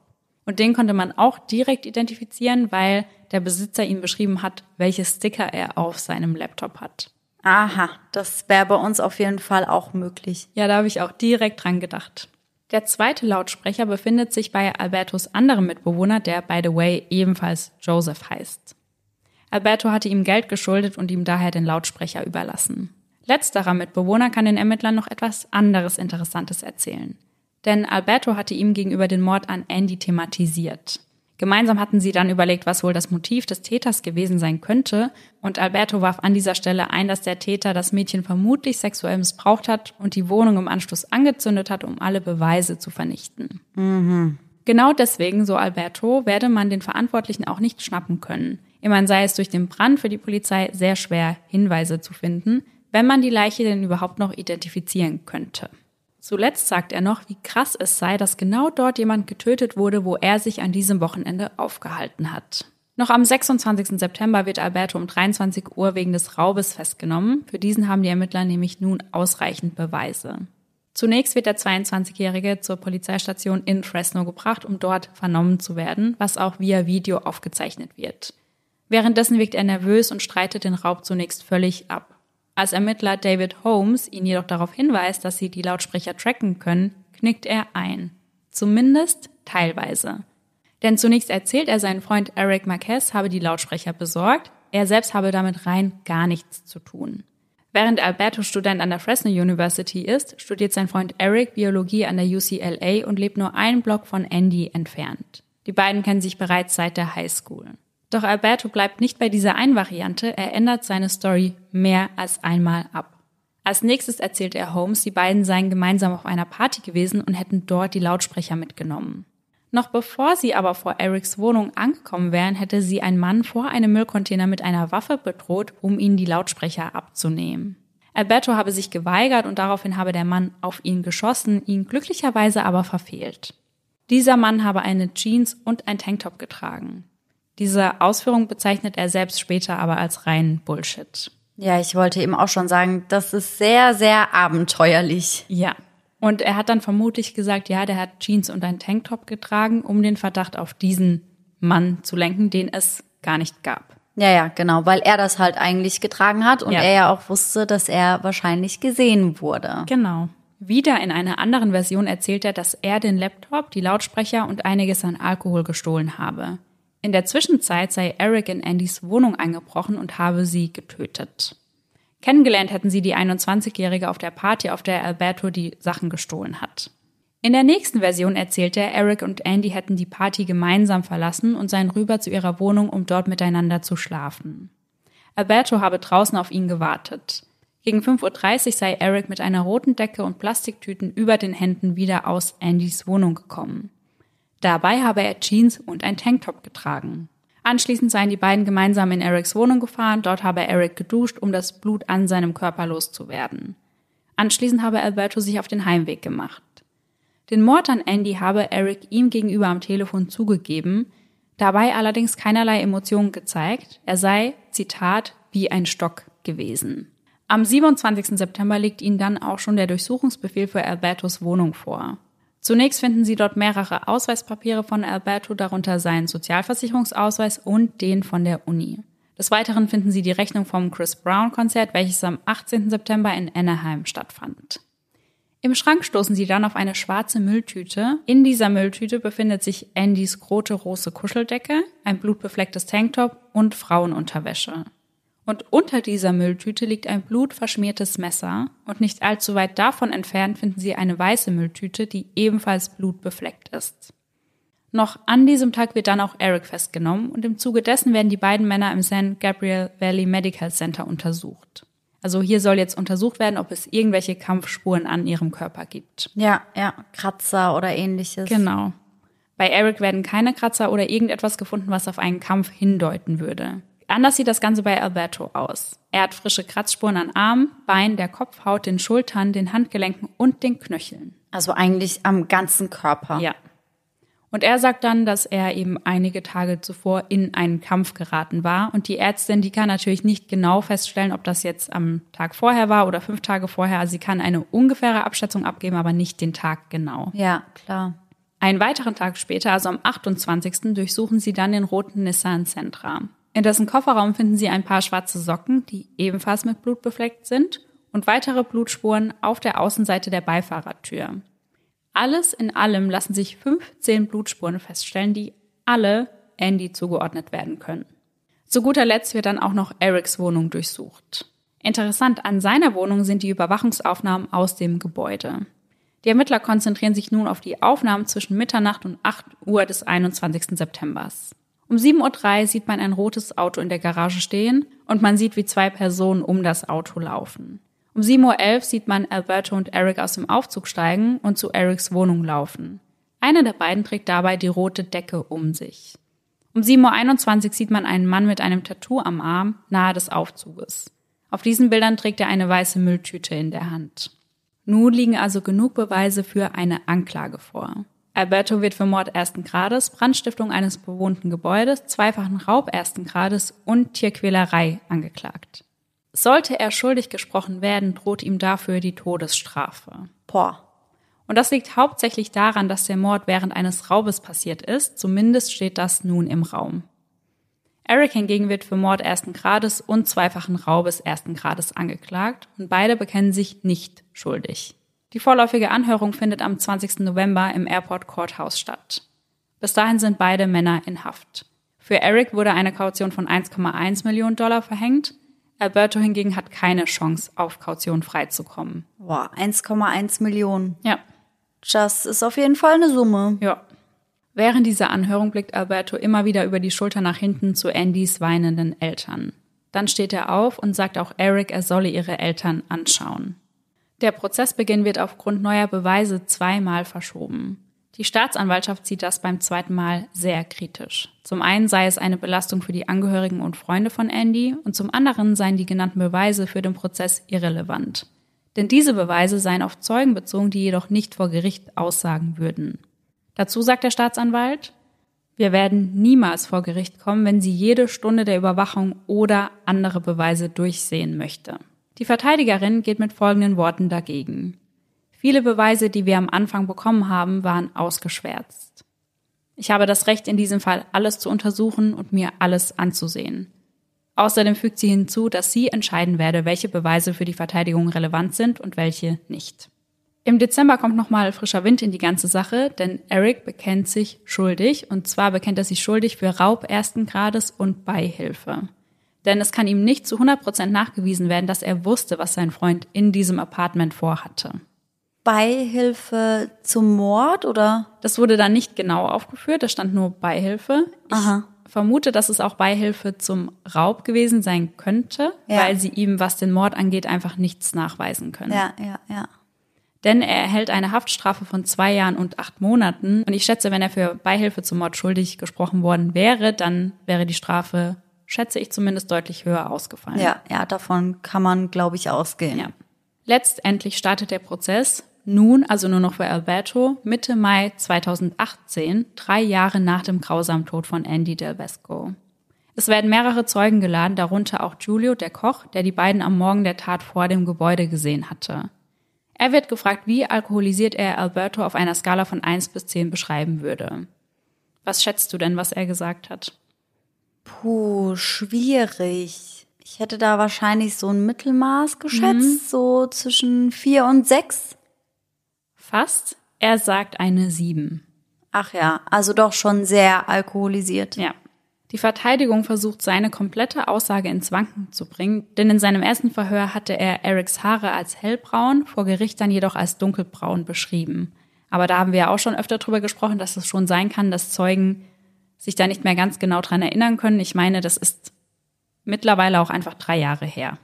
Und den konnte man auch direkt identifizieren, weil der Besitzer ihm beschrieben hat, welche Sticker er auf seinem Laptop hat. Aha, das wäre bei uns auf jeden Fall auch möglich. Ja, da habe ich auch direkt dran gedacht. Der zweite Lautsprecher befindet sich bei Albertos anderem Mitbewohner, der, by the way, ebenfalls Joseph heißt. Alberto hatte ihm Geld geschuldet und ihm daher den Lautsprecher überlassen. Letzterer Mitbewohner kann den Ermittlern noch etwas anderes Interessantes erzählen. Denn Alberto hatte ihm gegenüber den Mord an Andy thematisiert. Gemeinsam hatten sie dann überlegt, was wohl das Motiv des Täters gewesen sein könnte, und Alberto warf an dieser Stelle ein, dass der Täter das Mädchen vermutlich sexuell missbraucht hat und die Wohnung im Anschluss angezündet hat, um alle Beweise zu vernichten. Mhm. Genau deswegen, so Alberto, werde man den Verantwortlichen auch nicht schnappen können. Immerhin sei es durch den Brand für die Polizei sehr schwer, Hinweise zu finden, wenn man die Leiche denn überhaupt noch identifizieren könnte. Zuletzt sagt er noch, wie krass es sei, dass genau dort jemand getötet wurde, wo er sich an diesem Wochenende aufgehalten hat. Noch am 26. September wird Alberto um 23 Uhr wegen des Raubes festgenommen. Für diesen haben die Ermittler nämlich nun ausreichend Beweise. Zunächst wird der 22-Jährige zur Polizeistation in Fresno gebracht, um dort vernommen zu werden, was auch via Video aufgezeichnet wird. Währenddessen wirkt er nervös und streitet den Raub zunächst völlig ab. Als Ermittler David Holmes ihn jedoch darauf hinweist, dass sie die Lautsprecher tracken können, knickt er ein. Zumindest teilweise. Denn zunächst erzählt er seinen Freund Eric Marquez habe die Lautsprecher besorgt, er selbst habe damit rein gar nichts zu tun. Während Alberto Student an der Fresno University ist, studiert sein Freund Eric Biologie an der UCLA und lebt nur einen Block von Andy entfernt. Die beiden kennen sich bereits seit der High School. Doch Alberto bleibt nicht bei dieser einen Variante, er ändert seine Story mehr als einmal ab. Als nächstes erzählt er Holmes, die beiden seien gemeinsam auf einer Party gewesen und hätten dort die Lautsprecher mitgenommen. Noch bevor sie aber vor Erics Wohnung angekommen wären, hätte sie ein Mann vor einem Müllcontainer mit einer Waffe bedroht, um ihnen die Lautsprecher abzunehmen. Alberto habe sich geweigert und daraufhin habe der Mann auf ihn geschossen, ihn glücklicherweise aber verfehlt. Dieser Mann habe eine Jeans und ein Tanktop getragen. Diese Ausführung bezeichnet er selbst später aber als rein Bullshit. Ja, ich wollte eben auch schon sagen, das ist sehr, sehr abenteuerlich. Ja, und er hat dann vermutlich gesagt, ja, der hat Jeans und einen Tanktop getragen, um den Verdacht auf diesen Mann zu lenken, den es gar nicht gab. Ja, ja, genau, weil er das halt eigentlich getragen hat und Ja. er ja auch wusste, dass er wahrscheinlich gesehen wurde. Genau. Wieder in einer anderen Version erzählt er, dass er den Laptop, die Lautsprecher und einiges an Alkohol gestohlen habe. In der Zwischenzeit sei Eric in Andys Wohnung eingebrochen und habe sie getötet. Kennengelernt hätten sie die 21-Jährige auf der Party, auf der Alberto die Sachen gestohlen hat. In der nächsten Version erzählt er, Eric und Andy hätten die Party gemeinsam verlassen und seien rüber zu ihrer Wohnung, um dort miteinander zu schlafen. Alberto habe draußen auf ihn gewartet. Gegen 5.30 Uhr sei Eric mit einer roten Decke und Plastiktüten über den Händen wieder aus Andys Wohnung gekommen. Dabei habe er Jeans und ein Tanktop getragen. Anschließend seien die beiden gemeinsam in Erics Wohnung gefahren, dort habe Eric geduscht, um das Blut an seinem Körper loszuwerden. Anschließend habe Alberto sich auf den Heimweg gemacht. Den Mord an Andy habe Eric ihm gegenüber am Telefon zugegeben, dabei allerdings keinerlei Emotionen gezeigt, er sei, Zitat, wie ein Stock gewesen. Am 27. September liegt ihnen dann auch schon der Durchsuchungsbefehl für Albertos Wohnung vor. Zunächst finden sie dort mehrere Ausweispapiere von Alberto, darunter seinen Sozialversicherungsausweis und den von der Uni. Des Weiteren finden sie die Rechnung vom Chris Brown Konzert, welches am 18. September in Anaheim stattfand. Im Schrank stoßen sie dann auf eine schwarze Mülltüte. In dieser Mülltüte befindet sich Andys rote große Kuscheldecke, ein blutbeflecktes Tanktop und Frauenunterwäsche. Und unter dieser Mülltüte liegt ein blutverschmiertes Messer und nicht allzu weit davon entfernt finden sie eine weiße Mülltüte, die ebenfalls blutbefleckt ist. Noch an diesem Tag wird dann auch Eric festgenommen und im Zuge dessen werden die beiden Männer im San Gabriel Valley Medical Center untersucht. Also hier soll jetzt untersucht werden, ob es irgendwelche Kampfspuren an ihrem Körper gibt. Ja, ja, Kratzer oder ähnliches. Genau. Bei Eric werden keine Kratzer oder irgendetwas gefunden, was auf einen Kampf hindeuten würde. Anders sieht das Ganze bei Alberto aus. Er hat frische Kratzspuren an Armen, Beinen, der Kopfhaut, den Schultern, den Handgelenken und den Knöcheln. Also eigentlich am ganzen Körper. Ja. Und er sagt dann, dass er eben einige Tage zuvor in einen Kampf geraten war. Und die Ärztin, die kann natürlich nicht genau feststellen, ob das jetzt am Tag vorher war oder fünf Tage vorher. Also sie kann eine ungefähre Abschätzung abgeben, aber nicht den Tag genau. Ja, klar. Einen weiteren Tag später, also am 28. durchsuchen sie dann den roten Nissan Sentra. In dessen Kofferraum finden sie ein paar schwarze Socken, die ebenfalls mit Blut befleckt sind, und weitere Blutspuren auf der Außenseite der Beifahrertür. Alles in allem lassen sich 15 Blutspuren feststellen, die alle Andy zugeordnet werden können. Zu guter Letzt wird dann auch noch Erics Wohnung durchsucht. Interessant an seiner Wohnung sind die Überwachungsaufnahmen aus dem Gebäude. Die Ermittler konzentrieren sich nun auf die Aufnahmen zwischen Mitternacht und 8 Uhr des 21. Septembers. Um 7.03 Uhr sieht man ein rotes Auto in der Garage stehen und man sieht, wie zwei Personen um das Auto laufen. Um 7.11 Uhr sieht man Alberto und Eric aus dem Aufzug steigen und zu Erics Wohnung laufen. Einer der beiden trägt dabei die rote Decke um sich. Um 7.21 Uhr sieht man einen Mann mit einem Tattoo am Arm nahe des Aufzuges. Auf diesen Bildern trägt er eine weiße Mülltüte in der Hand. Nun liegen also genug Beweise für eine Anklage vor. Alberto wird für Mord ersten Grades, Brandstiftung eines bewohnten Gebäudes, zweifachen Raub ersten Grades und Tierquälerei angeklagt. Sollte er schuldig gesprochen werden, droht ihm dafür die Todesstrafe. Boah. Und das liegt hauptsächlich daran, dass der Mord während eines Raubes passiert ist, zumindest steht das nun im Raum. Eric hingegen wird für Mord ersten Grades und zweifachen Raubes ersten Grades angeklagt und beide bekennen sich nicht schuldig. Die vorläufige Anhörung findet am 20. November im Airport Courthouse statt. Bis dahin sind beide Männer in Haft. Für Eric wurde eine Kaution von 1,1 Millionen Dollar verhängt. Alberto hingegen hat keine Chance, auf Kaution freizukommen. Boah, 1,1 Millionen. Ja, Das ist auf jeden Fall eine Summe. ja. Während dieser Anhörung blickt Alberto immer wieder über die Schulter nach hinten zu Andys weinenden Eltern. Dann steht er auf und sagt auch Eric, er solle ihre Eltern anschauen. Der Prozessbeginn wird aufgrund neuer Beweise zweimal verschoben. Die Staatsanwaltschaft sieht das beim zweiten Mal sehr kritisch. Zum einen sei es eine Belastung für die Angehörigen und Freunde von Andy und zum anderen seien die genannten Beweise für den Prozess irrelevant. Denn diese Beweise seien auf Zeugen bezogen, die jedoch nicht vor Gericht aussagen würden. Dazu sagt der Staatsanwalt, wir werden niemals vor Gericht kommen, wenn sie jede Stunde der Überwachung oder andere Beweise durchsehen möchte. Die Verteidigerin geht mit folgenden Worten dagegen. Viele Beweise, die wir am Anfang bekommen haben, waren ausgeschwärzt. Ich habe das Recht, in diesem Fall alles zu untersuchen und mir alles anzusehen. Außerdem fügt sie hinzu, dass sie entscheiden werde, welche Beweise für die Verteidigung relevant sind und welche nicht. Im Dezember kommt nochmal frischer Wind in die ganze Sache, denn Eric bekennt sich schuldig, und zwar bekennt er sich schuldig für Raub ersten Grades und Beihilfe. Denn es kann ihm nicht zu 100% nachgewiesen werden, dass er wusste, was sein Freund in diesem Apartment vorhatte. Beihilfe zum Mord oder? Das wurde dann nicht genau aufgeführt, da stand nur Beihilfe. Ich Aha. vermute, dass es auch Beihilfe zum Raub gewesen sein könnte, Ja. weil sie ihm, was den Mord angeht, einfach nichts nachweisen können. Ja, ja, ja. Denn er erhält eine Haftstrafe von zwei Jahren und acht Monaten. Und ich schätze, wenn er für Beihilfe zum Mord schuldig gesprochen worden wäre, dann wäre die Strafe, schätze ich zumindest, deutlich höher ausgefallen. Ja, ja, davon kann man, glaube ich, ausgehen. Ja. Letztendlich startet der Prozess nun, also nur noch für Alberto, Mitte Mai 2018, drei Jahre nach dem grausamen Tod von Andy Del Vesco. Es werden mehrere Zeugen geladen, darunter auch Giulio, der Koch, der die beiden am Morgen der Tat vor dem Gebäude gesehen hatte. Er wird gefragt, wie alkoholisiert er Alberto auf einer Skala von 1 bis 10 beschreiben würde. Was schätzt du denn, was er gesagt hat? Puh, schwierig. Ich hätte da wahrscheinlich so ein Mittelmaß geschätzt, so zwischen vier und sechs. Fast. Er sagt eine 7. Ach ja, also doch schon sehr alkoholisiert. Ja. Die Verteidigung versucht, seine komplette Aussage ins Wanken zu bringen, denn in seinem ersten Verhör hatte er Erics Haare als hellbraun, vor Gericht dann jedoch als dunkelbraun beschrieben. Aber da haben wir ja auch schon öfter drüber gesprochen, dass es schon sein kann, dass Zeugen sich da nicht mehr ganz genau dran erinnern können. Ich meine, das ist mittlerweile auch einfach drei Jahre her.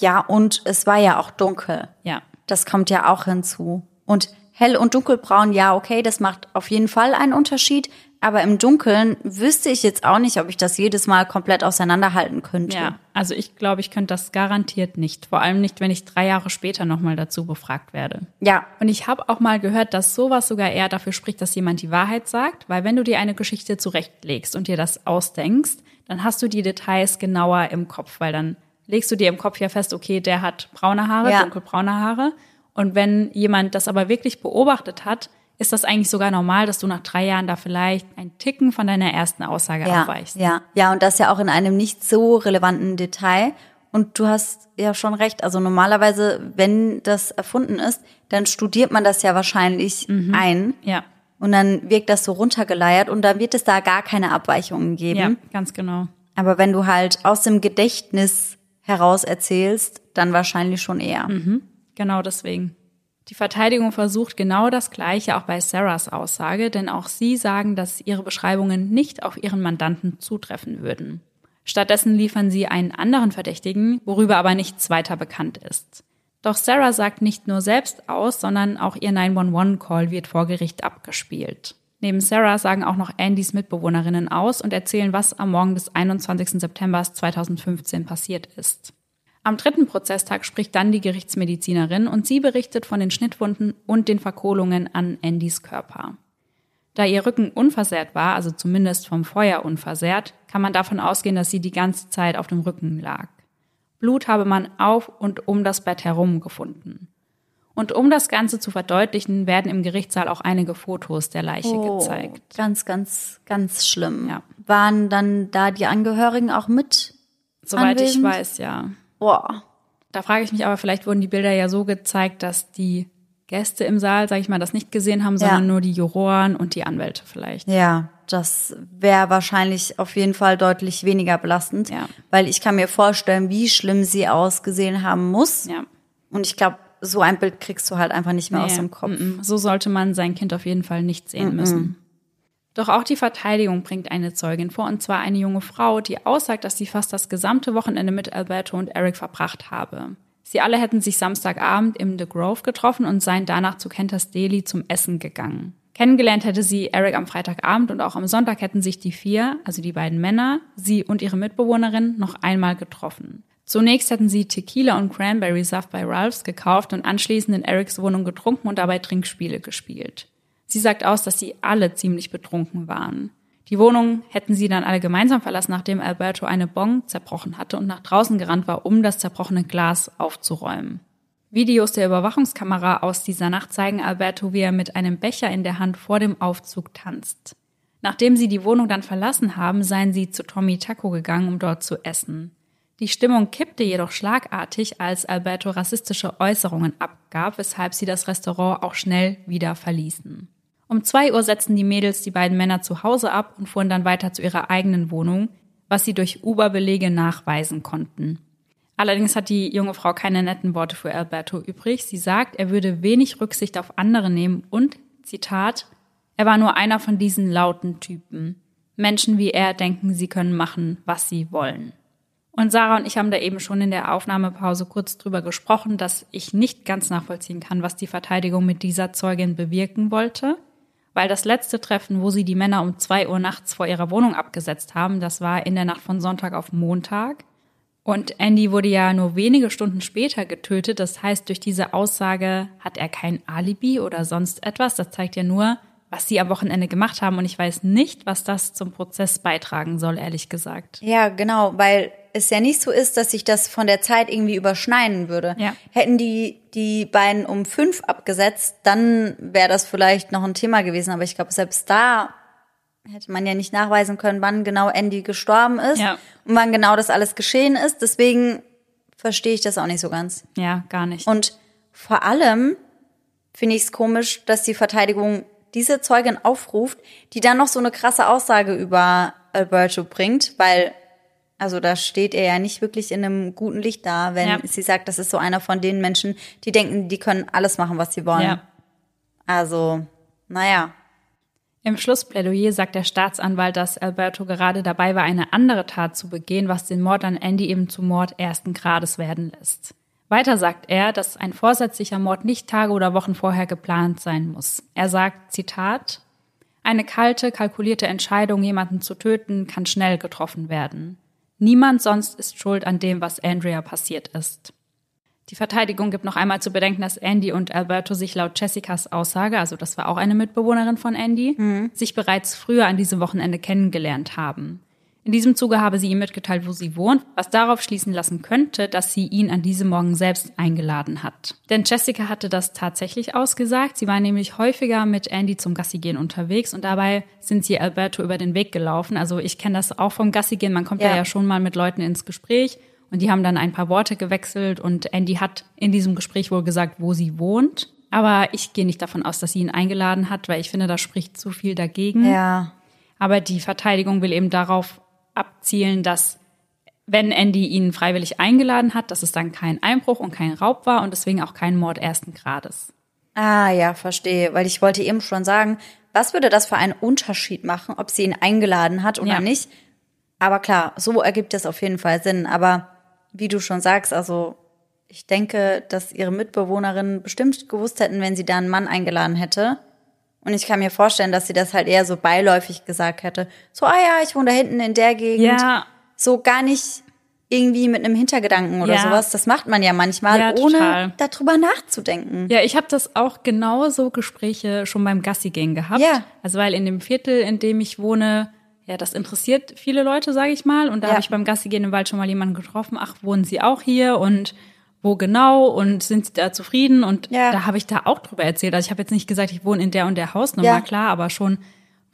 Ja, und es war ja auch dunkel. Ja. Das kommt ja auch hinzu. Und hell und dunkelbraun, ja, okay, das macht auf jeden Fall einen Unterschied. Aber im Dunkeln wüsste ich jetzt auch nicht, ob ich das jedes Mal komplett auseinanderhalten könnte. Ja, also ich glaube, ich könnte das garantiert nicht. Vor allem nicht, wenn ich drei Jahre später nochmal dazu befragt werde. Ja, Und ich habe auch mal gehört, dass sowas sogar eher dafür spricht, dass jemand die Wahrheit sagt, weil wenn du dir eine Geschichte zurechtlegst und dir das ausdenkst, dann hast du die Details genauer im Kopf, weil dann legst du dir im Kopf ja fest, okay, der hat braune Haare, Ja. dunkelbraune Haare. Und wenn jemand das aber wirklich beobachtet hat, ist das eigentlich sogar normal, dass du nach drei Jahren da vielleicht ein Ticken von deiner ersten Aussage ja, abweichst. ja, ja, und das ja auch in einem nicht so relevanten Detail. Und du hast ja schon recht. Also normalerweise, wenn das erfunden ist, dann studiert man das ja wahrscheinlich ein. Ja, Und dann wirkt das so runtergeleiert und dann wird es da gar keine Abweichungen geben. ja, ganz genau. Aber wenn du halt aus dem Gedächtnis heraus erzählst, dann wahrscheinlich schon eher. Genau deswegen. Die Verteidigung versucht genau das Gleiche auch bei Sarahs Aussage, denn auch sie sagen, dass ihre Beschreibungen nicht auf ihren Mandanten zutreffen würden. Stattdessen liefern sie einen anderen Verdächtigen, worüber aber nichts weiter bekannt ist. Doch Sarah sagt nicht nur selbst aus, sondern auch ihr 911-Call wird vor Gericht abgespielt. Neben Sarah sagen auch noch Andys Mitbewohnerinnen aus und erzählen, was am Morgen des 21. September 2015 passiert ist. Am dritten Prozesstag spricht dann die Gerichtsmedizinerin und sie berichtet von den Schnittwunden und den Verkohlungen an Andys Körper. Da ihr Rücken unversehrt war, also zumindest vom Feuer unversehrt, kann man davon ausgehen, dass sie die ganze Zeit auf dem Rücken lag. Blut habe man auf und um das Bett herum gefunden. Und um das Ganze zu verdeutlichen, werden im Gerichtssaal auch einige Fotos der Leiche gezeigt. Ganz, ganz, ganz schlimm. Ja. Waren dann da die Angehörigen auch mit? Soweit ich Anwesend? weiß, ja. Boah. Da frage ich mich aber, vielleicht wurden die Bilder ja so gezeigt, dass die Gäste im Saal, sage ich mal, das nicht gesehen haben, sondern Ja. nur die Juroren und die Anwälte vielleicht. Ja, das wäre wahrscheinlich auf jeden Fall deutlich weniger belastend, Ja. weil ich kann mir vorstellen, wie schlimm sie ausgesehen haben muss. Ja. Und ich glaube, so ein Bild kriegst du halt einfach nicht mehr aus Nee, dem Kopf. mm, mm. So sollte man sein Kind auf jeden Fall nicht sehen müssen. Doch auch die Verteidigung bringt eine Zeugin vor, und zwar eine junge Frau, die aussagt, dass sie fast das gesamte Wochenende mit Alberto und Eric verbracht habe. Sie alle hätten sich Samstagabend im The Grove getroffen und seien danach zu Kentas Deli zum Essen gegangen. Kennengelernt hätte sie Eric am Freitagabend und auch am Sonntag hätten sich die vier, also die beiden Männer, sie und ihre Mitbewohnerin, noch einmal getroffen. Zunächst hätten sie Tequila und Cranberry-Saft bei Ralphs gekauft und anschließend in Erics Wohnung getrunken und dabei Trinkspiele gespielt. Sie sagt aus, dass sie alle ziemlich betrunken waren. Die Wohnung hätten sie dann alle gemeinsam verlassen, nachdem Alberto eine Bong zerbrochen hatte und nach draußen gerannt war, um das zerbrochene Glas aufzuräumen. Videos der Überwachungskamera aus dieser Nacht zeigen Alberto, wie er mit einem Becher in der Hand vor dem Aufzug tanzt. Nachdem sie die Wohnung dann verlassen haben, seien sie zu Tommy Taco gegangen, um dort zu essen. Die Stimmung kippte jedoch schlagartig, als Alberto rassistische Äußerungen abgab, weshalb sie das Restaurant auch schnell wieder verließen. Um zwei Uhr setzten die Mädels die beiden Männer zu Hause ab und fuhren dann weiter zu ihrer eigenen Wohnung, was sie durch Uber-Belege nachweisen konnten. Allerdings hat die junge Frau keine netten Worte für Alberto übrig. Sie sagt, er würde wenig Rücksicht auf andere nehmen und, Zitat, er war nur einer von diesen lauten Typen. Menschen wie er denken, sie können machen, was sie wollen. Und Sarah und ich haben da eben schon in der Aufnahmepause kurz drüber gesprochen, dass ich nicht ganz nachvollziehen kann, was die Verteidigung mit dieser Zeugin bewirken wollte. Weil das letzte Treffen, wo sie die Männer um zwei Uhr nachts vor ihrer Wohnung abgesetzt haben, das war in der Nacht von Sonntag auf Montag. Und Andy wurde ja nur wenige Stunden später getötet. Das heißt, durch diese Aussage hat er kein Alibi oder sonst etwas. Das zeigt ja nur, was sie am Wochenende gemacht haben. Und ich weiß nicht, was das zum Prozess beitragen soll, ehrlich gesagt. Ja, genau, weil es ja nicht so ist, dass sich das von der Zeit irgendwie überschneiden würde. Ja. Hätten die die beiden um fünf abgesetzt, dann wäre das vielleicht noch ein Thema gewesen. Aber ich glaube, selbst da hätte man ja nicht nachweisen können, wann genau Andy gestorben ist Ja. und wann genau das alles geschehen ist. Deswegen verstehe ich das auch nicht so ganz. Ja, gar nicht. Und vor allem finde ich es komisch, dass die Verteidigung diese Zeugin aufruft, die dann noch so eine krasse Aussage über Alberto bringt, weil, also da steht er ja nicht wirklich in einem guten Licht da, wenn Ja. sie sagt, das ist so einer von den Menschen, die denken, die können alles machen, was sie wollen. ja. Also, naja. Im Schlussplädoyer sagt der Staatsanwalt, dass Alberto gerade dabei war, eine andere Tat zu begehen, was den Mord an Andy eben zu Mord ersten Grades werden lässt. Weiter sagt er, dass ein vorsätzlicher Mord nicht Tage oder Wochen vorher geplant sein muss. Er sagt, Zitat, eine kalte, kalkulierte Entscheidung, jemanden zu töten, kann schnell getroffen werden. Niemand sonst ist schuld an dem, was Andrea passiert ist. Die Verteidigung gibt noch einmal zu bedenken, dass Andy und Alberto sich laut Jessicas Aussage, also das war auch eine Mitbewohnerin von Andy, sich bereits früher an diesem Wochenende kennengelernt haben. In diesem Zuge habe sie ihm mitgeteilt, wo sie wohnt, was darauf schließen lassen könnte, dass sie ihn an diesem Morgen selbst eingeladen hat. Denn Jessica hatte das tatsächlich ausgesagt. Sie war nämlich häufiger mit Andy zum Gassigehen unterwegs und dabei sind sie Alberto über den Weg gelaufen. Also ich kenne das auch vom Gassigehen. Man kommt ja. Ja. ja schon mal mit Leuten ins Gespräch und die haben dann ein paar Worte gewechselt und Andy hat in diesem Gespräch wohl gesagt, wo sie wohnt. Aber ich gehe nicht davon aus, dass sie ihn eingeladen hat, weil ich finde, da spricht zu viel dagegen. Ja. Aber die Verteidigung will eben darauf abzielen, dass wenn Andy ihn freiwillig eingeladen hat, dass es dann kein Einbruch und kein Raub war und deswegen auch kein Mord ersten Grades. Ah, ja, verstehe. Weil ich wollte eben schon sagen, was würde das für einen Unterschied machen, ob sie ihn eingeladen hat oder Ja. nicht? Aber klar, so ergibt es auf jeden Fall Sinn. Aber wie du schon sagst, also ich denke, dass ihre Mitbewohnerinnen bestimmt gewusst hätten, wenn sie da einen Mann eingeladen hätte. Und ich kann mir vorstellen, dass sie das halt eher so beiläufig gesagt hätte. So, ah ja, ich wohne da hinten in der Gegend. So gar nicht irgendwie mit einem Hintergedanken oder Ja. sowas. Das macht man ja manchmal, Ja, ohne total. darüber nachzudenken. Ja, ich habe das auch genauso Gespräche schon beim Gassigehen gehabt. Ja. Also weil in dem Viertel, in dem ich wohne, ja, das interessiert viele Leute, sage ich mal. Und da Ja. habe ich beim Gassigehen im Wald schon mal jemanden getroffen. Ach, wohnen Sie auch hier? Und wo genau und sind sie da zufrieden? Und Ja. da habe ich da auch drüber erzählt. Also ich habe jetzt nicht gesagt, ich wohne in der und der Hausnummer, Ja. klar, aber schon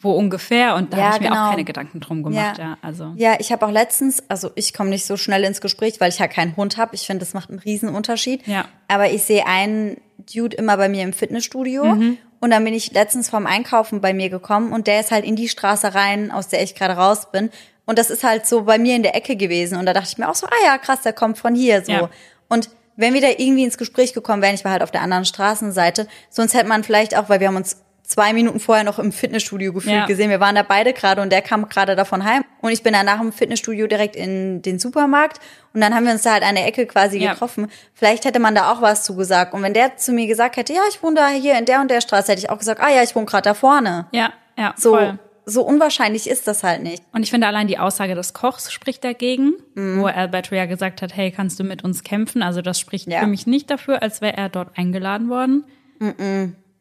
wo ungefähr. Und da Ja, habe ich mir genau. auch keine Gedanken drum gemacht. Ja, also Ja, ich habe auch letztens, also ich komme nicht so schnell ins Gespräch, weil ich ja keinen Hund habe. Ich finde, das macht einen riesen Unterschied. Ja. Aber ich sehe einen Dude immer bei mir im Fitnessstudio. Mhm. Und dann bin ich letztens vom Einkaufen bei mir gekommen und der ist halt in die Straße rein, aus der ich gerade raus bin. Und das ist halt so bei mir in der Ecke gewesen. Und da dachte ich mir auch so, ah ja, krass, der kommt von hier so. Ja. Und wenn wir da irgendwie ins Gespräch gekommen wären, ich war halt auf der anderen Straßenseite, sonst hätte man vielleicht auch, weil wir haben uns zwei Minuten vorher noch im Fitnessstudio gefühlt Ja. gesehen. Wir waren da beide gerade und der kam gerade davon heim. Und ich bin dann nach dem Fitnessstudio direkt in den Supermarkt und dann haben wir uns da halt an der Ecke quasi Ja. getroffen. Vielleicht hätte man da auch was zugesagt. Und wenn der zu mir gesagt hätte, ja, ich wohne da hier in der und der Straße, hätte ich auch gesagt, ah ja, ich wohne gerade da vorne. ja, ja, So, voll. So unwahrscheinlich ist das halt nicht. Und ich finde allein die Aussage des Kochs spricht dagegen, Mhm. wo Alberto ja gesagt hat, hey, kannst du mit uns kämpfen? Also das spricht Ja. für mich nicht dafür, als wäre er dort eingeladen worden.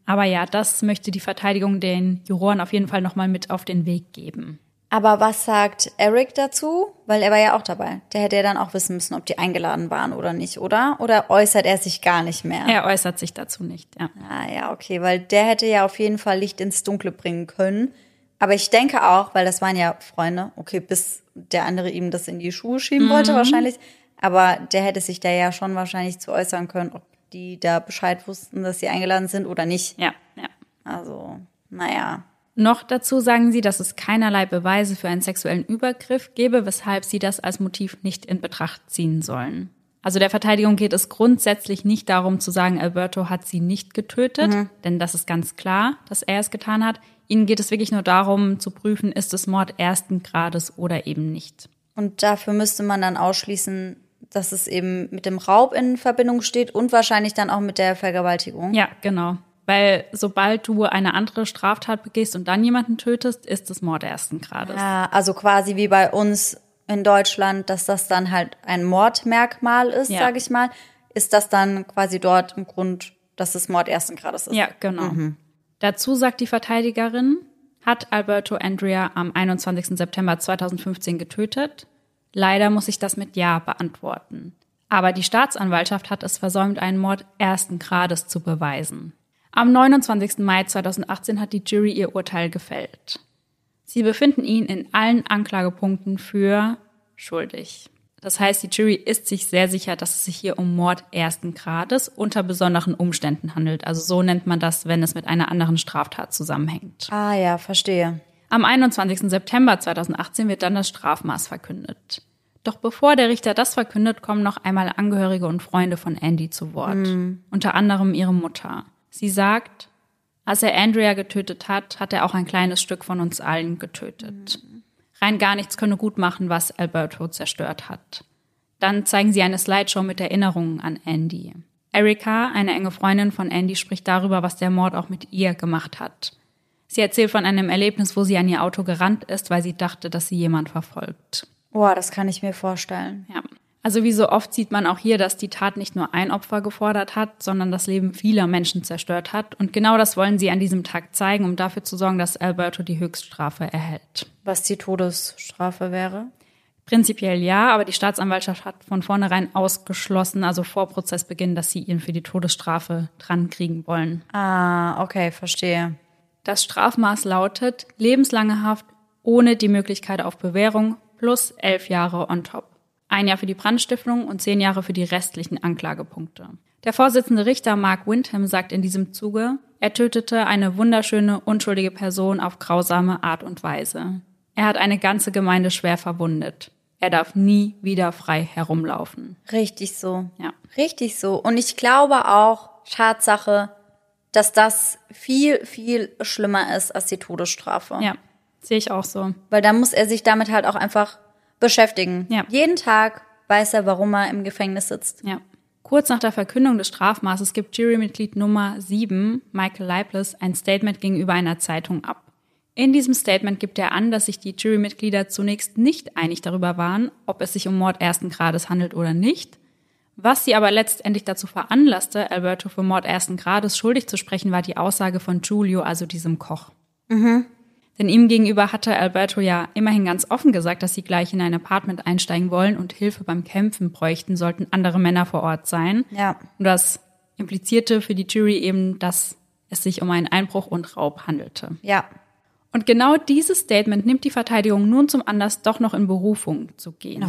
Aber ja, das möchte die Verteidigung den Juroren auf jeden Fall nochmal mit auf den Weg geben. Aber was sagt Eric dazu? Weil er war ja auch dabei. Der hätte ja dann auch wissen müssen, ob die eingeladen waren oder nicht, oder? Oder äußert er sich gar nicht mehr? Er äußert sich dazu nicht, ja. Ah ja, okay, weil der hätte ja auf jeden Fall Licht ins Dunkle bringen können. Aber ich denke auch, weil das waren ja Freunde, okay, bis der andere ihm das in die Schuhe schieben wollte wahrscheinlich. Aber der hätte sich da ja schon wahrscheinlich zu äußern können, ob die da Bescheid wussten, dass sie eingeladen sind oder nicht. Ja, ja. Also, naja. Noch dazu sagen sie, dass es keinerlei Beweise für einen sexuellen Übergriff gebe, weshalb sie das als Motiv nicht in Betracht ziehen sollen. Also der Verteidigung geht es grundsätzlich nicht darum zu sagen, Alberto hat sie nicht getötet, denn das ist ganz klar, dass er es getan hat. Ihnen geht es wirklich nur darum zu prüfen, ist es Mord ersten Grades oder eben nicht. Und dafür müsste man dann ausschließen, dass es eben mit dem Raub in Verbindung steht und wahrscheinlich dann auch mit der Vergewaltigung. Ja, genau. Weil sobald du eine andere Straftat begehst und dann jemanden tötest, ist es Mord ersten Grades. Ja, also quasi wie bei uns in Deutschland, dass das dann halt ein Mordmerkmal ist, Ja. sage ich mal, ist das dann quasi dort im Grund, dass es Mord ersten Grades ist. Ja, genau. Dazu sagt die Verteidigerin, hat Alberto Andrea am 21. September 2015 getötet? Leider muss ich das mit Ja beantworten. Aber die Staatsanwaltschaft hat es versäumt, einen Mord ersten Grades zu beweisen. Am 29. Mai 2018 hat die Jury ihr Urteil gefällt. Sie befinden ihn in allen Anklagepunkten für schuldig. Das heißt, die Jury ist sich sehr sicher, dass es sich hier um Mord ersten Grades unter besonderen Umständen handelt. Also so nennt man das, wenn es mit einer anderen Straftat zusammenhängt. Ah ja, verstehe. Am 21. September 2018 wird dann das Strafmaß verkündet. Doch bevor der Richter das verkündet, kommen noch einmal Angehörige und Freunde von Andy zu Wort. Unter anderem ihre Mutter. Sie sagt, als er Andrea getötet hat, hat er auch ein kleines Stück von uns allen getötet. Rein gar nichts könne gut machen, was Alberto zerstört hat. Dann zeigen sie eine Slideshow mit Erinnerungen an Andy. Erika, eine enge Freundin von Andy, spricht darüber, was der Mord auch mit ihr gemacht hat. Sie erzählt von einem Erlebnis, wo sie an ihr Auto gerannt ist, weil sie dachte, dass sie jemand verfolgt. Boah, das kann ich mir vorstellen. Ja. Also wie so oft sieht man auch hier, dass die Tat nicht nur ein Opfer gefordert hat, sondern das Leben vieler Menschen zerstört hat. Und genau das wollen sie an diesem Tag zeigen, um dafür zu sorgen, dass Alberto die Höchststrafe erhält. Was die Todesstrafe wäre? Prinzipiell ja, aber die Staatsanwaltschaft hat von vornherein ausgeschlossen, also vor Prozessbeginn, dass sie ihn für die Todesstrafe drankriegen wollen. Ah, okay, verstehe. Das Strafmaß lautet lebenslange Haft ohne die Möglichkeit auf Bewährung plus elf Jahre on top. Ein Jahr für die Brandstiftung und zehn Jahre für die restlichen Anklagepunkte. Der Vorsitzende Richter Mark Windham sagt in diesem Zuge, er tötete eine wunderschöne, unschuldige Person auf grausame Art und Weise. Er hat eine ganze Gemeinde schwer verwundet. Er darf nie wieder frei herumlaufen. Richtig so. Ja. Richtig so. Und ich glaube auch, Tatsache, dass das viel, viel schlimmer ist als die Todesstrafe. Ja, sehe ich auch so. Weil dann muss er sich damit halt auch einfach beschäftigen. Ja. Jeden Tag weiß er, warum er im Gefängnis sitzt. Ja. Kurz nach der Verkündung des Strafmaßes gibt Jurymitglied Nummer 7, Michael Leibles, ein Statement gegenüber einer Zeitung ab. In diesem Statement gibt er an, dass sich die Jurymitglieder zunächst nicht einig darüber waren, ob es sich um Mord ersten Grades handelt oder nicht. Was sie aber letztendlich dazu veranlasste, Alberto für Mord ersten Grades schuldig zu sprechen, war die Aussage von Giulio, also diesem Koch. Denn ihm gegenüber hatte Alberto ja immerhin ganz offen gesagt, dass sie gleich in ein Apartment einsteigen wollen und Hilfe beim Kämpfen bräuchten, sollten andere Männer vor Ort sein. Ja. Und das implizierte für die Jury eben, dass es sich um einen Einbruch und Raub handelte. Ja. Und genau dieses Statement nimmt die Verteidigung nun zum Anlass, doch noch in Berufung zu gehen.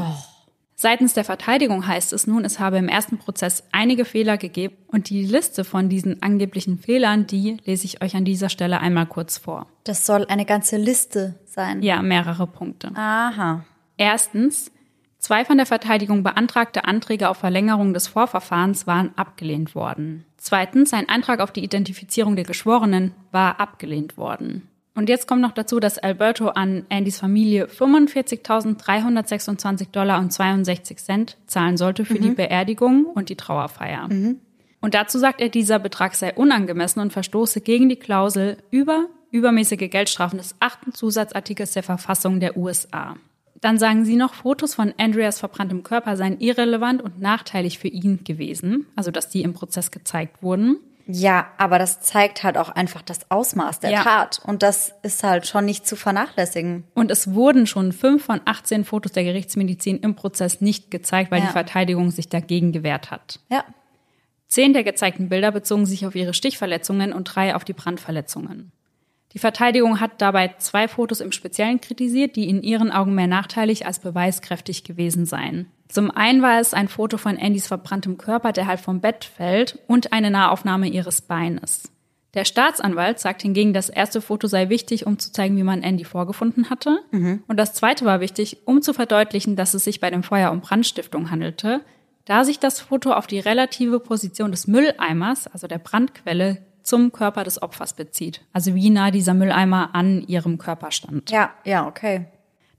Seitens der Verteidigung heißt es nun, es habe im ersten Prozess einige Fehler gegeben und die Liste von diesen angeblichen Fehlern, die lese ich euch an dieser Stelle einmal kurz vor. Das soll eine ganze Liste sein. Ja, mehrere Punkte. Aha. Erstens, zwei von der Verteidigung beantragte Anträge auf Verlängerung des Vorverfahrens waren abgelehnt worden. Zweitens, ein Antrag auf die Identifizierung der Geschworenen war abgelehnt worden. Und jetzt kommt noch dazu, dass Alberto an Andys Familie 45.326 Dollar und 62 Cent zahlen sollte für die Beerdigung und die Trauerfeier. Und dazu sagt er, dieser Betrag sei unangemessen und verstoße gegen die Klausel über übermäßige Geldstrafen des achten Zusatzartikels der Verfassung der USA. Dann sagen sie noch, Fotos von Andreas verbranntem Körper seien irrelevant und nachteilig für ihn gewesen, also dass die im Prozess gezeigt wurden. Ja, aber das zeigt halt auch einfach das Ausmaß der Ja. Tat. Und das ist halt schon nicht zu vernachlässigen. Und es wurden schon fünf von 18 Fotos der Gerichtsmedizin im Prozess nicht gezeigt, weil Ja. die Verteidigung sich dagegen gewehrt hat. Ja. Zehn der gezeigten Bilder bezogen sich auf ihre Stichverletzungen und drei auf die Brandverletzungen. Die Verteidigung hat dabei zwei Fotos im Speziellen kritisiert, die in ihren Augen mehr nachteilig als beweiskräftig gewesen seien. Zum einen war es ein Foto von Andys verbranntem Körper, der halb vom Bett fällt, und eine Nahaufnahme ihres Beines. Der Staatsanwalt sagt hingegen, das erste Foto sei wichtig, um zu zeigen, wie man Andy vorgefunden hatte. Und das zweite war wichtig, um zu verdeutlichen, dass es sich bei dem Feuer um Brandstiftung handelte, da sich das Foto auf die relative Position des Mülleimers, also der Brandquelle, zum Körper des Opfers bezieht. Also wie nah dieser Mülleimer an ihrem Körper stand. Ja, ja, okay.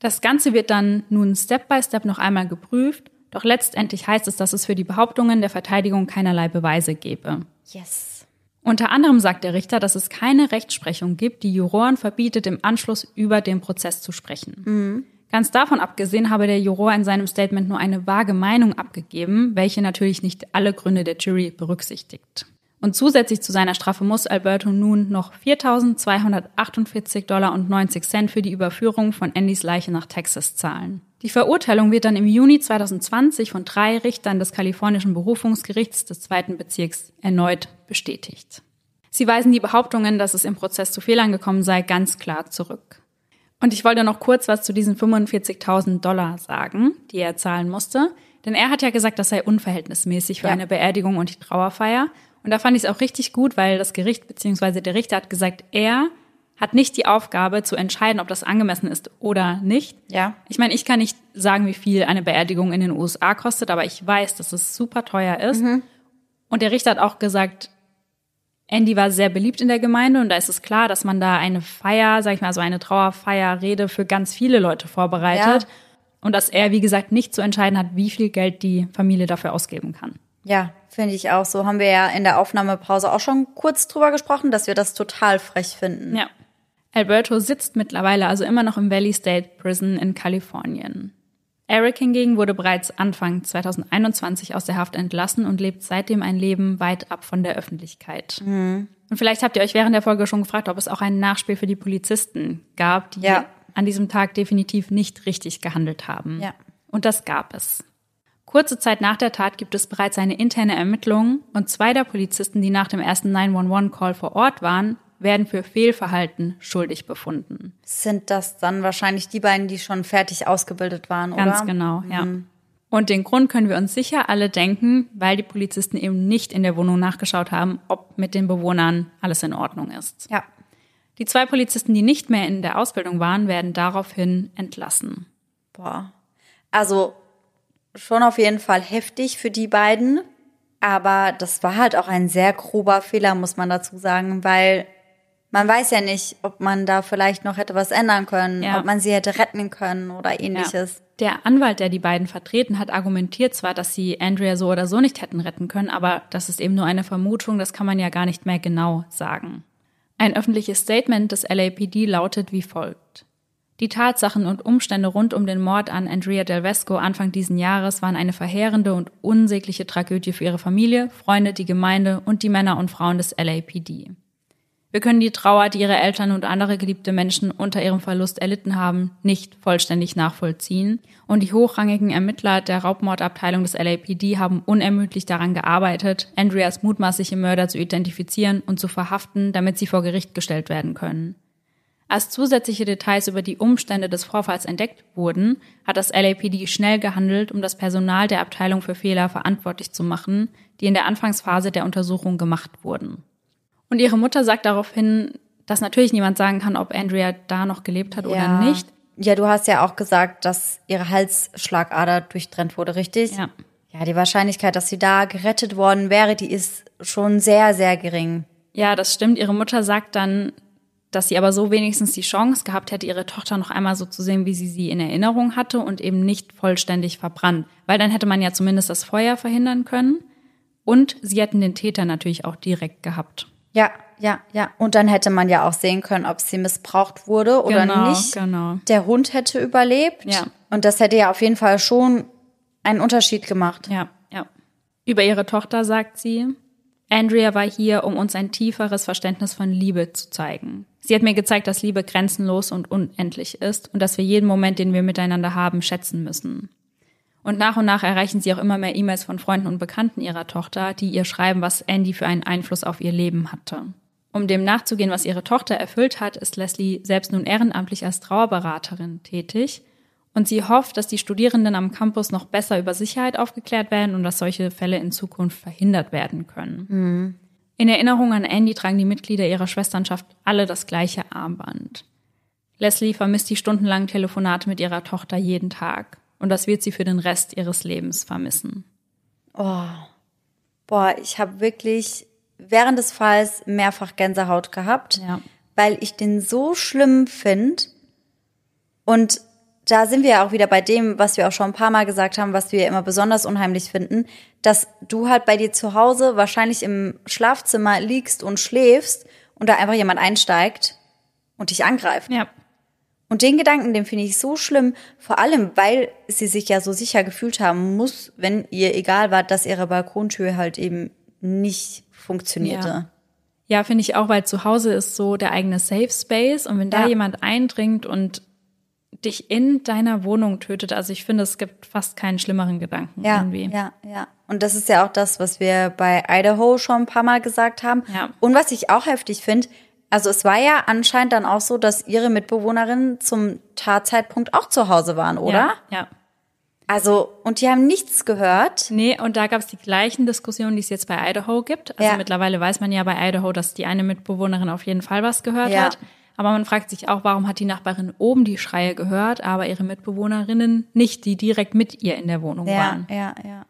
Das Ganze wird dann nun Step by Step noch einmal geprüft, doch letztendlich heißt es, dass es für die Behauptungen der Verteidigung keinerlei Beweise gebe. Yes. Unter anderem sagt der Richter, dass es keine Rechtsprechung gibt, die Juroren verbietet, im Anschluss über den Prozess zu sprechen. Ganz davon abgesehen habe der Juror in seinem Statement nur eine vage Meinung abgegeben, welche natürlich nicht alle Gründe der Jury berücksichtigt. Und zusätzlich zu seiner Strafe muss Alberto nun noch 4.248 Dollar und 90 Cent für die Überführung von Andys Leiche nach Texas zahlen. Die Verurteilung wird dann im Juni 2020 von drei Richtern des kalifornischen Berufungsgerichts des zweiten Bezirks erneut bestätigt. Sie weisen die Behauptungen, dass es im Prozess zu Fehlern gekommen sei, ganz klar zurück. Und ich wollte noch kurz was zu diesen 45.000 Dollar sagen, die er zahlen musste. Denn er hat ja gesagt, das sei unverhältnismäßig für Ja. eine Beerdigung und die Trauerfeier. Und da fand ich es auch richtig gut, weil das Gericht bzw. der Richter hat gesagt, er hat nicht die Aufgabe zu entscheiden, ob das angemessen ist oder nicht. Ja. Ich meine, ich kann nicht sagen, wie viel eine Beerdigung in den USA kostet, aber ich weiß, dass es super teuer ist. Und der Richter hat auch gesagt, Andy war sehr beliebt in der Gemeinde und da ist es klar, dass man da eine Feier, sag ich mal, so eine Trauerfeierrede für ganz viele Leute vorbereitet. Ja. Und dass er, wie gesagt, nicht zu entscheiden hat, wie viel Geld die Familie dafür ausgeben kann. Ja, finde ich auch so. Haben wir ja in der Aufnahmepause auch schon kurz drüber gesprochen, dass wir das total frech finden. Ja. Alberto sitzt mittlerweile also immer noch im Valley State Prison in Kalifornien. Eric hingegen wurde bereits Anfang 2021 aus der Haft entlassen und lebt seitdem ein Leben weit ab von der Öffentlichkeit. Und vielleicht habt ihr euch während der Folge schon gefragt, ob es auch ein Nachspiel für die Polizisten gab, die Ja. an diesem Tag definitiv nicht richtig gehandelt haben. Ja. Und das gab es. Kurze Zeit nach der Tat gibt es bereits eine interne Ermittlung und zwei der Polizisten, die nach dem ersten 911-Call vor Ort waren, werden für Fehlverhalten schuldig befunden. Sind das dann wahrscheinlich die beiden, die schon fertig ausgebildet waren, Ganz oder? genau, ja. Und den Grund können wir uns sicher alle denken, weil die Polizisten eben nicht in der Wohnung nachgeschaut haben, ob mit den Bewohnern alles in Ordnung ist. Ja. Die zwei Polizisten, die nicht mehr in der Ausbildung waren, werden daraufhin entlassen. Boah. Also schon auf jeden Fall heftig für die beiden. Aber das war halt auch ein sehr grober Fehler, muss man dazu sagen, weil man weiß ja nicht, ob man da vielleicht noch hätte was ändern können, Ja. ob man sie hätte retten können oder ähnliches. Der Anwalt, der die beiden vertreten hat, argumentiert zwar, dass sie Andrea so oder so nicht hätten retten können, aber das ist eben nur eine Vermutung, das kann man ja gar nicht mehr genau sagen. Ein öffentliches Statement des LAPD lautet wie folgt. Die Tatsachen und Umstände rund um den Mord an Andrea Del Vesco Anfang diesen Jahres waren eine verheerende und unsägliche Tragödie für ihre Familie, Freunde, die Gemeinde und die Männer und Frauen des LAPD. Wir können die Trauer, die ihre Eltern und andere geliebte Menschen unter ihrem Verlust erlitten haben, nicht vollständig nachvollziehen. Und die hochrangigen Ermittler der Raubmordabteilung des LAPD haben unermüdlich daran gearbeitet, Andreas mutmaßliche Mörder zu identifizieren und zu verhaften, damit sie vor Gericht gestellt werden können. Als zusätzliche Details über die Umstände des Vorfalls entdeckt wurden, hat das LAPD schnell gehandelt, um das Personal der Abteilung für Fehler verantwortlich zu machen, die in der Anfangsphase der Untersuchung gemacht wurden. Und ihre Mutter sagt daraufhin, dass natürlich niemand sagen kann, ob Andrea da noch gelebt hat Ja. oder nicht. Ja, du hast ja auch gesagt, dass ihre Halsschlagader durchtrennt wurde, richtig? Ja. Ja, die Wahrscheinlichkeit, dass sie da gerettet worden wäre, die ist schon sehr, sehr gering. Ja, das stimmt. Ihre Mutter sagt dann, dass sie aber so wenigstens die Chance gehabt hätte, ihre Tochter noch einmal so zu sehen, wie sie sie in Erinnerung hatte und eben nicht vollständig verbrannt. Weil dann hätte man ja zumindest das Feuer verhindern können. Und sie hätten den Täter natürlich auch direkt gehabt. Ja, ja, ja. Und dann hätte man ja auch sehen können, ob sie missbraucht wurde oder Genau, nicht. genau. Der Hund hätte überlebt. Ja. Und das hätte ja auf jeden Fall schon einen Unterschied gemacht. Ja, ja. Über ihre Tochter sagt sie, Andrea war hier, um uns ein tieferes Verständnis von Liebe zu zeigen. Sie hat mir gezeigt, dass Liebe grenzenlos und unendlich ist und dass wir jeden Moment, den wir miteinander haben, schätzen müssen. Und nach und nach erreichen sie auch immer mehr E-Mails von Freunden und Bekannten ihrer Tochter, die ihr schreiben, was Andy für einen Einfluss auf ihr Leben hatte. Um dem nachzugehen, was ihre Tochter erfüllt hat, ist Leslie selbst nun ehrenamtlich als Trauerberaterin tätig. Und sie hofft, dass die Studierenden am Campus noch besser über Sicherheit aufgeklärt werden und dass solche Fälle in Zukunft verhindert werden können. In Erinnerung an Andy tragen die Mitglieder ihrer Schwesternschaft alle das gleiche Armband. Leslie vermisst die stundenlangen Telefonate mit ihrer Tochter jeden Tag. Und das wird sie für den Rest ihres Lebens vermissen. Boah, ich habe wirklich während des Falls mehrfach Gänsehaut gehabt, Ja. weil ich den so schlimm finde. Und da sind wir ja auch wieder bei dem, was wir auch schon ein paar Mal gesagt haben, was wir immer besonders unheimlich finden, dass du halt bei dir zu Hause wahrscheinlich im Schlafzimmer liegst und schläfst und da einfach jemand einsteigt und dich angreift. Ja. Und den Gedanken, den finde ich so schlimm, vor allem, weil sie sich ja so sicher gefühlt haben muss, wenn ihr egal war, dass ihre Balkontür halt eben nicht funktionierte. Ja. Ja, finde ich auch, weil zu Hause ist so der eigene Safe Space und wenn da Ja. jemand eindringt und dich in deiner Wohnung tötet, also ich finde, es gibt fast keinen schlimmeren Gedanken Ja, irgendwie. ja, ja. Und das ist ja auch das, was wir bei Idaho schon ein paar Mal gesagt haben. Ja. Und was ich auch heftig finde, also es war ja anscheinend dann auch so, dass ihre Mitbewohnerinnen zum Tatzeitpunkt auch zu Hause waren, oder? Ja. ja. Also, und die haben nichts gehört. Nee, und da gab es die gleichen Diskussionen, die es jetzt bei Idaho gibt. Also Ja. mittlerweile weiß man ja bei Idaho, dass die eine Mitbewohnerin auf jeden Fall was gehört Ja. hat. Aber man fragt sich auch, warum hat die Nachbarin oben die Schreie gehört, aber ihre Mitbewohnerinnen nicht, die direkt mit ihr in der Wohnung Ja, waren. ja, ja.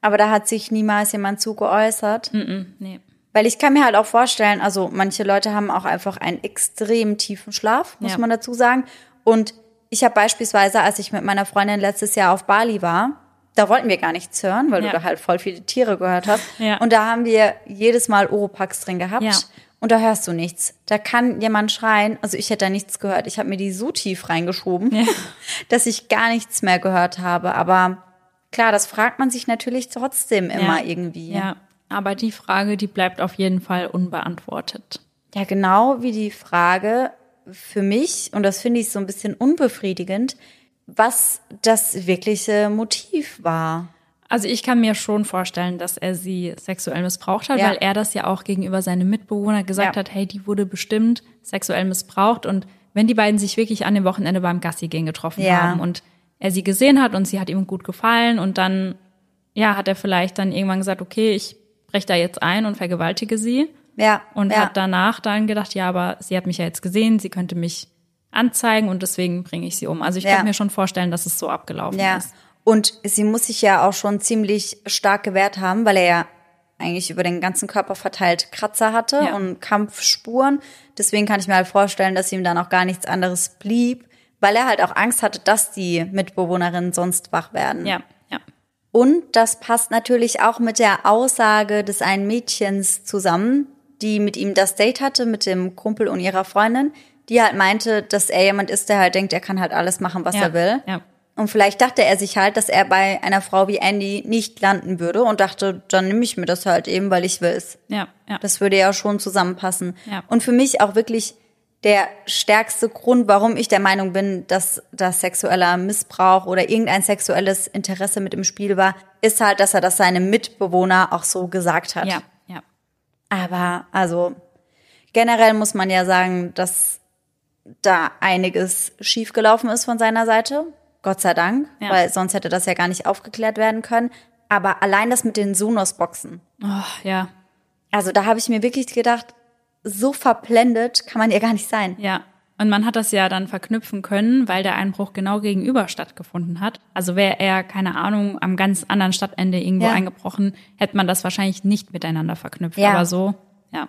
Aber da hat sich niemals jemand zu geäußert. Mhm, nee. Weil ich kann mir halt auch vorstellen, also manche Leute haben auch einfach einen extrem tiefen Schlaf, muss Ja. man dazu sagen. Und ich habe beispielsweise, als ich mit meiner Freundin letztes Jahr auf Bali war, da wollten wir gar nichts hören, weil Ja. du da halt voll viele Tiere gehört hast. Ja. Und da haben wir jedes Mal Oropax drin gehabt. Ja. Und da hörst du nichts. Da kann jemand schreien. Also ich hätte da nichts gehört. Ich habe mir die so tief reingeschoben, Ja. dass ich gar nichts mehr gehört habe. Aber klar, das fragt man sich natürlich trotzdem immer ja. irgendwie. Ja, aber die Frage, die bleibt auf jeden Fall unbeantwortet. Ja, genau wie die Frage für mich, und das finde ich so ein bisschen unbefriedigend, was das wirkliche Motiv war. Also ich kann mir schon vorstellen, dass er sie sexuell missbraucht hat, Ja. weil er das ja auch gegenüber seinem Mitbewohner gesagt Ja. hat, hey, die wurde bestimmt sexuell missbraucht und wenn die beiden sich wirklich an dem Wochenende beim Gassi gehen getroffen Ja. haben und er sie gesehen hat und sie hat ihm gut gefallen und dann ja, hat er vielleicht dann irgendwann gesagt, okay, ich breche da jetzt ein und vergewaltige sie Ja. und hat danach dann gedacht, ja, aber sie hat mich ja jetzt gesehen, sie könnte mich anzeigen und deswegen bringe ich sie um. Also ich kann mir schon vorstellen, dass es so abgelaufen ist. Und sie muss sich ja auch schon ziemlich stark gewehrt haben, weil er ja eigentlich über den ganzen Körper verteilt Kratzer hatte Ja. und Kampfspuren. Deswegen kann ich mir halt vorstellen, dass ihm dann auch gar nichts anderes blieb, weil er halt auch Angst hatte, dass die Mitbewohnerinnen sonst wach werden. Ja, ja. Und das passt natürlich auch mit der Aussage des einen Mädchens zusammen, die mit ihm das Date hatte, mit dem Kumpel und ihrer Freundin, die halt meinte, dass er jemand ist, der halt denkt, er kann halt alles machen, was ja. er will. Ja. Und vielleicht dachte er sich halt, dass er bei einer Frau wie Andy nicht landen würde und dachte, dann nehme ich mir das halt eben, weil ich will's. Ja, ja. Das würde ja schon zusammenpassen. Ja. Und für mich auch wirklich der stärkste Grund, warum ich der Meinung bin, dass das sexueller Missbrauch oder irgendein sexuelles Interesse mit im Spiel war, ist halt, dass er das seinem Mitbewohner auch so gesagt hat. ja, ja. Aber also generell muss man ja sagen, dass da einiges schiefgelaufen ist von seiner Seite. Gott sei Dank, Ja. weil sonst hätte das ja gar nicht aufgeklärt werden können. Aber allein das mit den Sonos-Boxen. Oh, ja, Also da habe ich mir wirklich gedacht, so verblendet kann man ja gar nicht sein. ja. Und man hat das ja dann verknüpfen können, weil der Einbruch genau gegenüber stattgefunden hat. Also wäre er, keine Ahnung, am ganz anderen Stadtende irgendwo Ja. eingebrochen, hätte man das wahrscheinlich nicht miteinander verknüpft. Ja. Aber so, ja.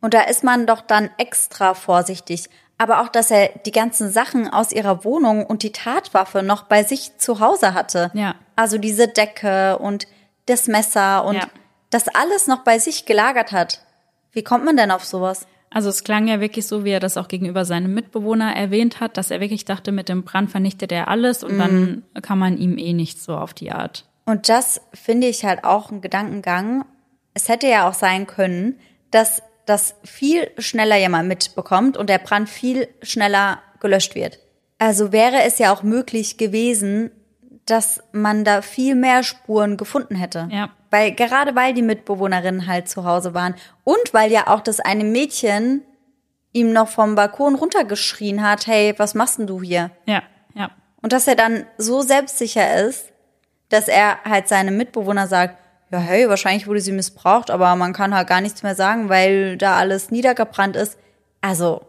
Und da ist man doch dann extra vorsichtig. Aber auch, dass er die ganzen Sachen aus ihrer Wohnung und die Tatwaffe noch bei sich zu Hause hatte. Ja. Also diese Decke und das Messer und Ja. das alles noch bei sich gelagert hat. Wie kommt man denn auf sowas? Also es klang ja wirklich so, wie er das auch gegenüber seinem Mitbewohner erwähnt hat, dass er wirklich dachte, mit dem Brand vernichtet er alles und dann kann man ihm eh nicht so auf die Art. Und das finde ich halt auch ein Gedankengang. Es hätte ja auch sein können, dass das viel schneller jemand mitbekommt und der Brand viel schneller gelöscht wird. Also wäre es ja auch möglich gewesen, dass man da viel mehr Spuren gefunden hätte. Ja. Weil gerade weil die Mitbewohnerinnen halt zu Hause waren und weil ja auch das eine Mädchen ihm noch vom Balkon runtergeschrien hat, hey, was machst denn du hier? Ja, ja. Und dass er dann so selbstsicher ist, dass er halt seinem Mitbewohner sagt, ja, hey, wahrscheinlich wurde sie missbraucht, aber man kann halt gar nichts mehr sagen, weil da alles niedergebrannt ist. Also,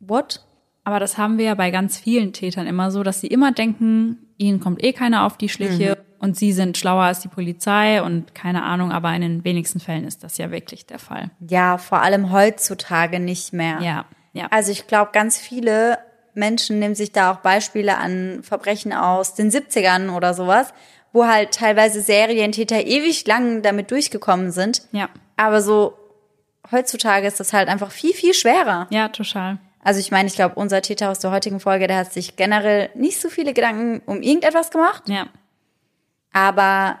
what? Aber das haben wir ja bei ganz vielen Tätern immer so, dass sie immer denken, ihnen kommt eh keiner auf die Schliche und sie sind schlauer als die Polizei und keine Ahnung, aber in den wenigsten Fällen ist das ja wirklich der Fall. Ja, vor allem heutzutage nicht mehr. Ja, ja. Also ich glaube, ganz viele Menschen nehmen sich da auch Beispiele an Verbrechen aus den 70ern oder sowas, wo halt teilweise Serientäter ewig lang damit durchgekommen sind. ja, Aber so heutzutage ist das halt einfach viel, viel schwerer. ja, total. Also ich meine, ich glaube, unser Täter aus der heutigen Folge, der hat sich generell nicht so viele Gedanken um irgendetwas gemacht. Ja, Aber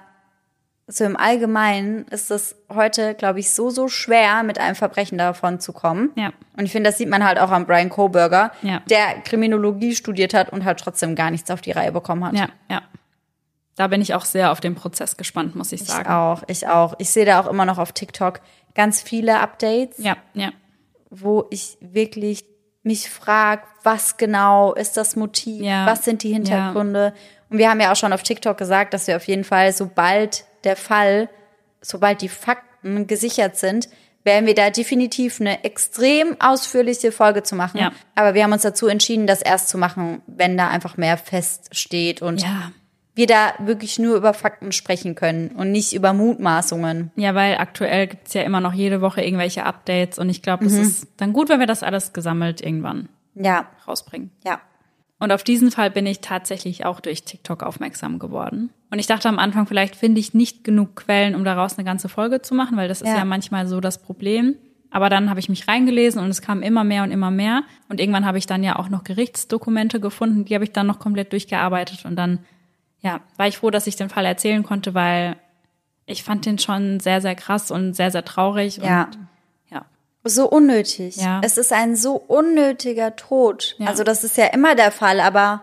so im Allgemeinen ist es heute, glaube ich, so, so schwer, mit einem Verbrechen davon zu kommen. Ja. Und ich finde, das sieht man halt auch an Brian Koberger, Ja. der Kriminologie studiert hat und halt trotzdem gar nichts auf die Reihe bekommen hat. ja, ja. Da bin ich auch sehr auf den Prozess gespannt, muss ich Ich sagen. auch, ich auch. Ich sehe da auch immer noch auf TikTok ganz viele Updates, Ja, ja, wo ich wirklich mich frage, was genau ist das Motiv, Ja. was sind die Hintergründe. Und wir haben ja auch schon auf TikTok gesagt, dass wir auf jeden Fall, sobald der Fall, sobald die Fakten gesichert sind, werden wir da definitiv eine extrem ausführliche Folge zu machen. Ja. Aber wir haben uns dazu entschieden, das erst zu machen, wenn da einfach mehr feststeht und ja. Wir da wirklich nur über Fakten sprechen können und nicht über Mutmaßungen. Ja, weil aktuell gibt's ja immer noch jede Woche irgendwelche Updates und ich glaube, es Mhm. ist dann gut, wenn wir das alles gesammelt irgendwann Ja, rausbringen. ja. Und auf diesen Fall bin ich tatsächlich auch durch TikTok aufmerksam geworden. Und ich dachte am Anfang, vielleicht finde ich nicht genug Quellen, um daraus eine ganze Folge zu machen, weil das ist Ja. ja, manchmal so das Problem. Aber dann habe ich mich reingelesen und es kam immer mehr und immer mehr. Und irgendwann habe ich dann ja auch noch Gerichtsdokumente gefunden, die habe ich dann noch komplett durchgearbeitet. Und dann, ja, war ich froh, dass ich den Fall erzählen konnte, weil ich fand den schon sehr, sehr krass und sehr, sehr traurig. Ja. Und ja. So unnötig. Ja. Es ist ein so unnötiger Tod. Ja. Also das ist ja immer der Fall, aber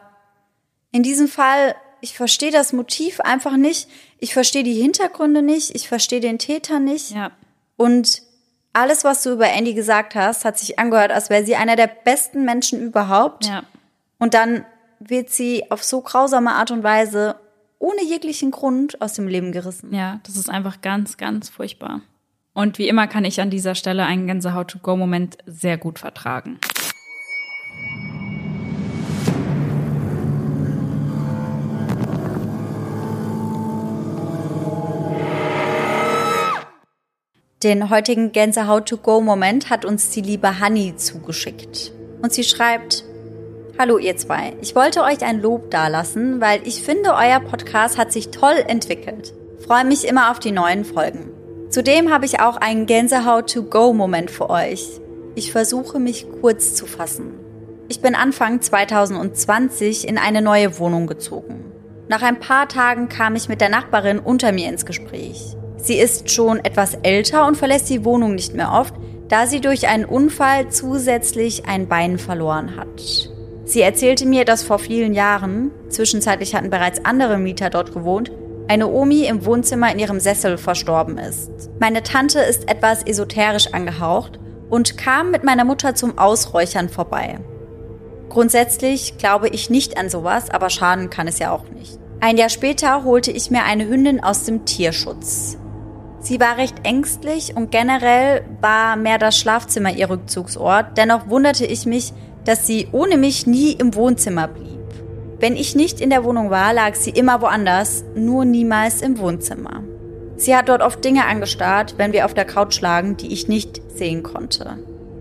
in diesem Fall, ich verstehe das Motiv einfach nicht. Ich verstehe die Hintergründe nicht. Ich verstehe den Täter nicht. Ja. Und alles, was du über Andy gesagt hast, hat sich angehört, als wäre sie einer der besten Menschen überhaupt. Ja. Und dann wird sie auf so grausame Art und Weise ohne jeglichen Grund aus dem Leben gerissen. Ja, das ist einfach ganz, ganz furchtbar. Und wie immer kann ich an dieser Stelle einen Gänsehaut-to-go-Moment sehr gut vertragen. Den heutigen Gänsehaut-to-go-Moment hat uns die liebe Honey zugeschickt. Und sie schreibt, Hallo ihr zwei, ich wollte euch ein Lob dalassen, weil ich finde, euer Podcast hat sich toll entwickelt. Freue mich immer auf die neuen Folgen. Zudem habe ich auch einen Gänsehaut-to-go-Moment für euch. Ich versuche mich kurz zu fassen. Ich bin Anfang 2020 in eine neue Wohnung gezogen. Nach ein paar Tagen kam ich mit der Nachbarin unter mir ins Gespräch. Sie ist schon etwas älter und verlässt die Wohnung nicht mehr oft, da sie durch einen Unfall zusätzlich ein Bein verloren hat. Sie erzählte mir, dass vor vielen Jahren, zwischenzeitlich hatten bereits andere Mieter dort gewohnt, eine Omi im Wohnzimmer in ihrem Sessel verstorben ist. Meine Tante ist etwas esoterisch angehaucht und kam mit meiner Mutter zum Ausräuchern vorbei. Grundsätzlich glaube ich nicht an sowas, aber schaden kann es ja auch nicht. Ein Jahr später holte ich mir eine Hündin aus dem Tierschutz. Sie war recht ängstlich und generell war mehr das Schlafzimmer ihr Rückzugsort. Dennoch wunderte ich mich, dass sie ohne mich nie im Wohnzimmer blieb. Wenn ich nicht in der Wohnung war, lag sie immer woanders, nur niemals im Wohnzimmer. Sie hat dort oft Dinge angestarrt, wenn wir auf der Couch lagen, die ich nicht sehen konnte.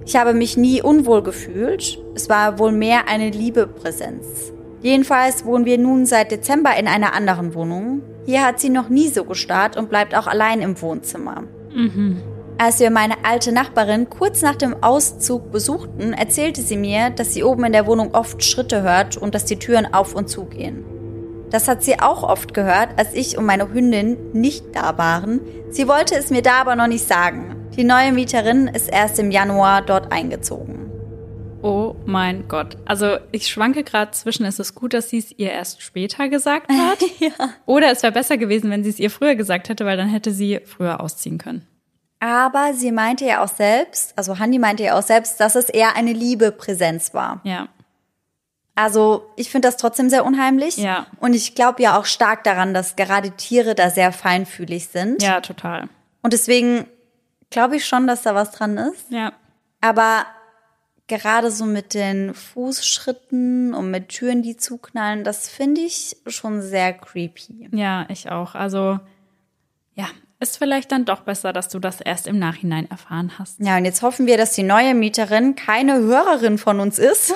Ich habe mich nie unwohl gefühlt. Es war wohl mehr eine Liebepräsenz. Jedenfalls wohnen wir nun seit Dezember in einer anderen Wohnung. Hier hat sie noch nie so gestarrt und bleibt auch allein im Wohnzimmer. Mhm. Als wir meine alte Nachbarin kurz nach dem Auszug besuchten, erzählte sie mir, dass sie oben in der Wohnung oft Schritte hört und dass die Türen auf und zu gehen. Das hat sie auch oft gehört, als ich und meine Hündin nicht da waren. Sie wollte es mir da aber noch nicht sagen. Die neue Mieterin ist erst im Januar dort eingezogen. Oh mein Gott. Also ich schwanke gerade zwischen, ist es gut, dass sie es ihr erst später gesagt hat? ja. Oder es wäre besser gewesen, wenn sie es ihr früher gesagt hätte, weil dann hätte sie früher ausziehen können. Aber sie meinte ja auch selbst, also Handy meinte ja auch selbst, dass es eher eine Liebepräsenz war. Ja. Also ich finde das trotzdem sehr unheimlich. Ja. Und ich glaube ja auch stark daran, dass gerade Tiere da sehr feinfühlig sind. Ja, total. Und deswegen glaube ich schon, dass da was dran ist. Ja. Aber gerade so mit den Fußschritten und mit Türen, die zuknallen, das finde ich schon sehr creepy. Ja, ich auch. Also ja, ist vielleicht dann doch besser, dass du das erst im Nachhinein erfahren hast. Ja, und jetzt hoffen wir, dass die neue Mieterin keine Hörerin von uns ist,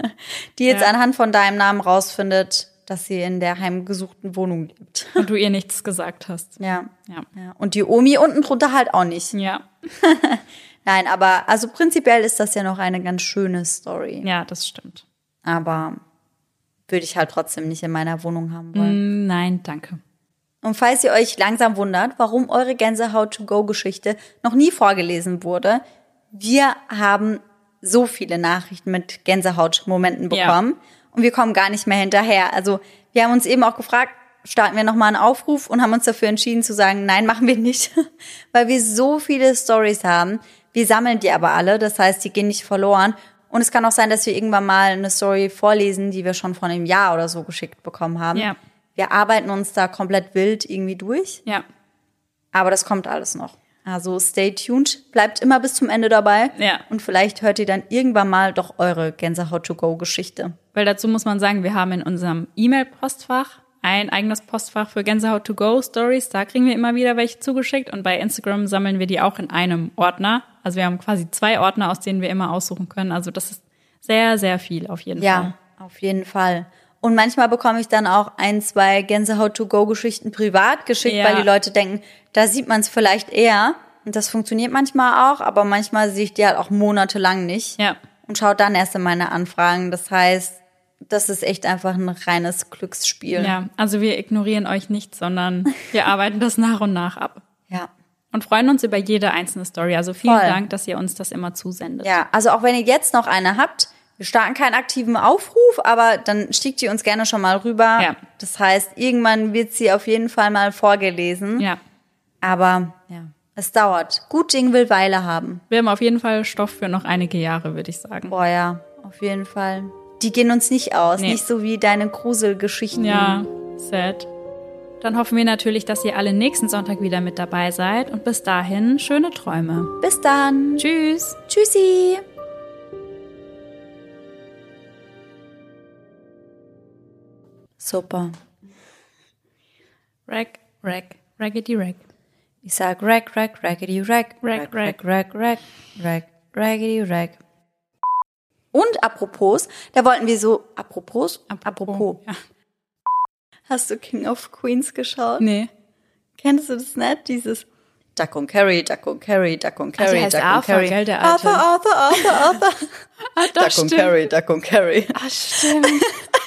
die jetzt ja. anhand von deinem Namen rausfindet, dass sie in der heimgesuchten Wohnung lebt. Und du ihr nichts gesagt hast. Ja. ja. ja. Und die Omi unten drunter halt auch nicht. Ja. Nein, aber also prinzipiell ist das ja noch eine ganz schöne Story. Ja, das stimmt. Aber würde ich halt trotzdem nicht in meiner Wohnung haben wollen. Mm, nein, danke. Und falls ihr euch langsam wundert, warum eure Gänsehaut-to-go-Geschichte noch nie vorgelesen wurde, wir haben so viele Nachrichten mit Gänsehaut-Momenten bekommen ja. und wir kommen gar nicht mehr hinterher. Also wir haben uns eben auch gefragt, starten wir nochmal einen Aufruf und haben uns dafür entschieden zu sagen, nein, machen wir nicht, weil wir so viele Stories haben. Wir sammeln die aber alle, das heißt, die gehen nicht verloren. Und es kann auch sein, dass wir irgendwann mal eine Story vorlesen, die wir schon vor einem Jahr oder so geschickt bekommen haben. Ja wir arbeiten uns da komplett wild irgendwie durch. Ja. Aber das kommt alles noch. Also stay tuned, bleibt immer bis zum Ende dabei. Ja. Und vielleicht hört ihr dann irgendwann mal doch eure Gänsehaut-to-go-Geschichte. Weil dazu muss man sagen, wir haben in unserem E-Mail-Postfach ein eigenes Postfach für Gänsehaut-to-go-Stories. Da kriegen wir immer wieder welche zugeschickt. Und bei Instagram sammeln wir die auch in einem Ordner. Also wir haben quasi zwei Ordner, aus denen wir immer aussuchen können. Also das ist sehr, sehr viel auf jeden ja, Fall. Ja, auf jeden Fall. Und manchmal bekomme ich dann auch ein, zwei Gänsehaut-to-go-Geschichten privat geschickt, ja. weil die Leute denken, da sieht man es vielleicht eher. Und das funktioniert manchmal auch, aber manchmal sehe ich die halt auch monatelang nicht. Ja. Und schaut dann erst in meine Anfragen. Das heißt, das ist echt einfach ein reines Glücksspiel. Ja, also wir ignorieren euch nicht, sondern wir arbeiten das nach und nach ab. Ja. Und freuen uns über jede einzelne Story. Also vielen Voll. Dank, dass ihr uns das immer zusendet. Ja, also auch wenn ihr jetzt noch eine habt, wir starten keinen aktiven Aufruf, aber dann schickt ihr uns gerne schon mal rüber. Ja. Das heißt, irgendwann wird sie auf jeden Fall mal vorgelesen. Ja. Aber ja, es dauert. Gut Ding will Weile haben. Wir haben auf jeden Fall Stoff für noch einige Jahre, würde ich sagen. Boah, ja, auf jeden Fall. Die gehen uns nicht aus. Nee. Nicht so wie deine Gruselgeschichten. Ja, sad. Dann hoffen wir natürlich, dass ihr alle nächsten Sonntag wieder mit dabei seid. Und bis dahin, schöne Träume. Bis dann. Tschüss. Tschüssi. Super. Rack, rack, raggedy rack. Ich sag rack, rack, raggedy rack, rack, rack, rack, rack, rack, raggedy rack. Und apropos, da wollten wir so, apropos, apropos. Ja. Hast du King of Queens geschaut? Nee. Kennst du das nicht? Dieses Duck und Carry, Duck und Carry, Duck und Carry, heißt Duck und Arthur, Carry. gell, der Alte? Arthur, Arthur, Arthur, Arthur. Ah, Duck und Carry, Duck und Carry. Ah, stimmt.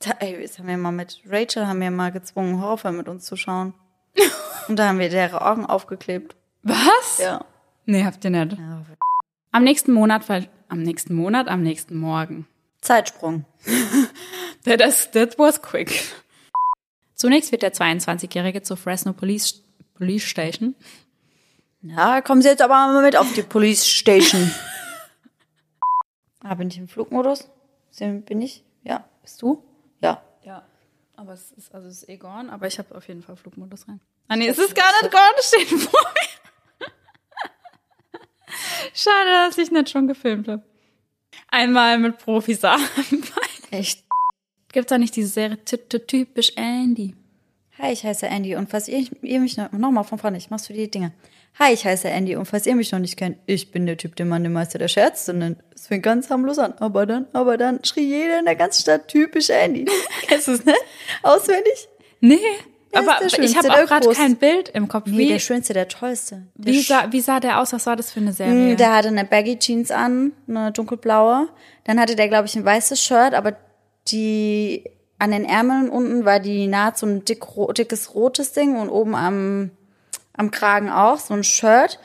Das haben wir mal mit Rachel haben wir mal gezwungen, Horrorfilm mit uns zu schauen. Und da haben wir deren Augen aufgeklebt. Was? Ja. Nee, habt ihr nicht. Am nächsten Monat, am nächsten Monat, am nächsten Morgen. Zeitsprung. That, is, that was quick. Zunächst wird der 22-Jährige zur Fresno Police, Police Station. Ja, kommen Sie jetzt aber mal mit auf die Police Station. ah, bin ich im Flugmodus? Bin ich? Ja. Bist du? Ja. Aber es ist, also es ist eh gone, aber ich habe auf jeden Fall Flugmodus rein. Ah nee, es ist gar nicht gone, steht vor mir. Schade, dass ich nicht schon gefilmt habe. Einmal mit Profis arbeiten. Echt. Gibt's da nicht diese Serie Ty- Ty- typisch Andy? Hi, ich heiße Andy und falls ihr, ihr mich noch, nochmal von vorne, ich machst du die Dinge. Hi, ich heiße Andy und falls ihr mich noch nicht kennt, ich bin der Typ, den man den Meister der Scherze nennt. Es fängt ganz harmlos an, aber dann, aber dann schrie jeder in der ganzen Stadt typisch Andy. Kennst du es, ne? Auswendig? Nee, ist aber ich habe auch gerade kein Bild im Kopf. Nee, wie, der Schönste, der Tollste. Der wie, sah, wie sah der aus? Was war das für eine Serie? Mm, Der hatte eine Baggy Jeans an, eine dunkelblaue. Dann hatte der, glaube ich, ein weißes Shirt, aber die an den Ärmeln unten war die Naht so ein dick, dickes rotes Ding und oben am, am Kragen auch so ein Shirt.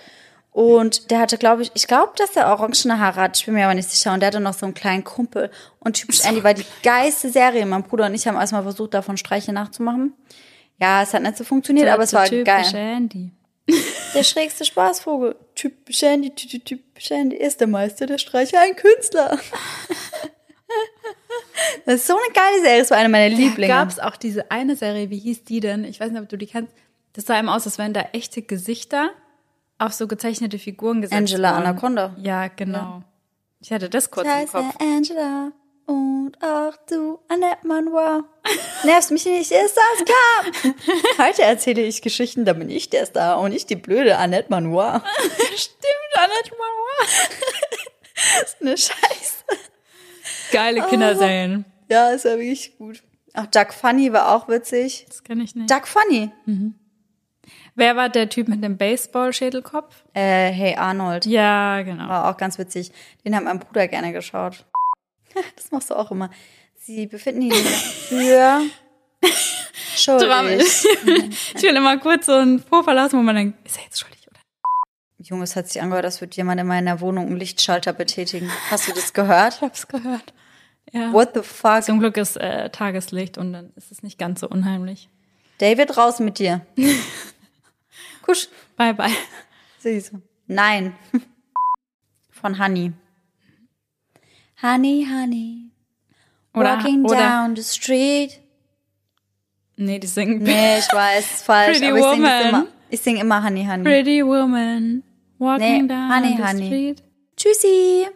Und der hatte, glaube ich, ich glaube, dass er orangene Haare hat, ich bin mir aber nicht sicher. Und der hatte noch so einen kleinen Kumpel. Und typisch Andy war die geilste Serie. Mein Bruder und ich haben erstmal versucht, davon Streiche nachzumachen. Ja, es hat nicht so funktioniert, aber es war typisch geil. Andy. Der schrägste Spaßvogel. Typisch Andy, ty- ty- typisch Andy ist der Meister der Streicher, ein Künstler. Das ist so eine geile Serie, das war eine meiner Lieblinge. Gab es auch diese eine Serie, wie hieß die denn? Ich weiß nicht, ob du die kennst. Das sah immer aus, als wären da echte Gesichter auf so gezeichnete Figuren gesetzt Angela worden. Anaconda. Ja, genau. Ich hatte das kurz Ich im Kopf. Angela und auch du, Annette Manoir. Nervst mich nicht, ist das klar? Heute erzähle ich Geschichten, da bin ich der Star und nicht die blöde Annette Manoir. Stimmt, Annette Manoir. Das ist eine Scheiße. Geile Kinderserien. Ja, ist ja wirklich gut. Ach, Duck Funny war auch witzig. Das kann ich nicht. Duck Funny. Wer war der Typ mit dem Baseball-Schädelkopf? Äh, hey Arnold. Ja, genau. War auch ganz witzig. Den hat mein Bruder gerne geschaut. Das machst du auch immer. Sie befinden ihn für schuldig. ich will immer kurz so einen Vorfall lassen, wo man denkt, ist er jetzt schuldig oder? Junge, es hat sich angehört, als würde jemand in meiner Wohnung einen Lichtschalter betätigen. Hast du das gehört? Ich hab's gehört. Ja. What the fuck? Zum Glück ist äh, Tageslicht und dann ist es nicht ganz so unheimlich. David, raus mit dir. Kusch. Bye, bye. Du. Nein. Von Honey. Honey, honey. Oder, Walking oder down the street. nee, die singen Nee, ich weiß, ist falsch. Pretty aber ich singe Woman. immer. Ich sing immer Honey, honey. Pretty Woman walking Nee, down Honey, the Honey. street. Tschüssi.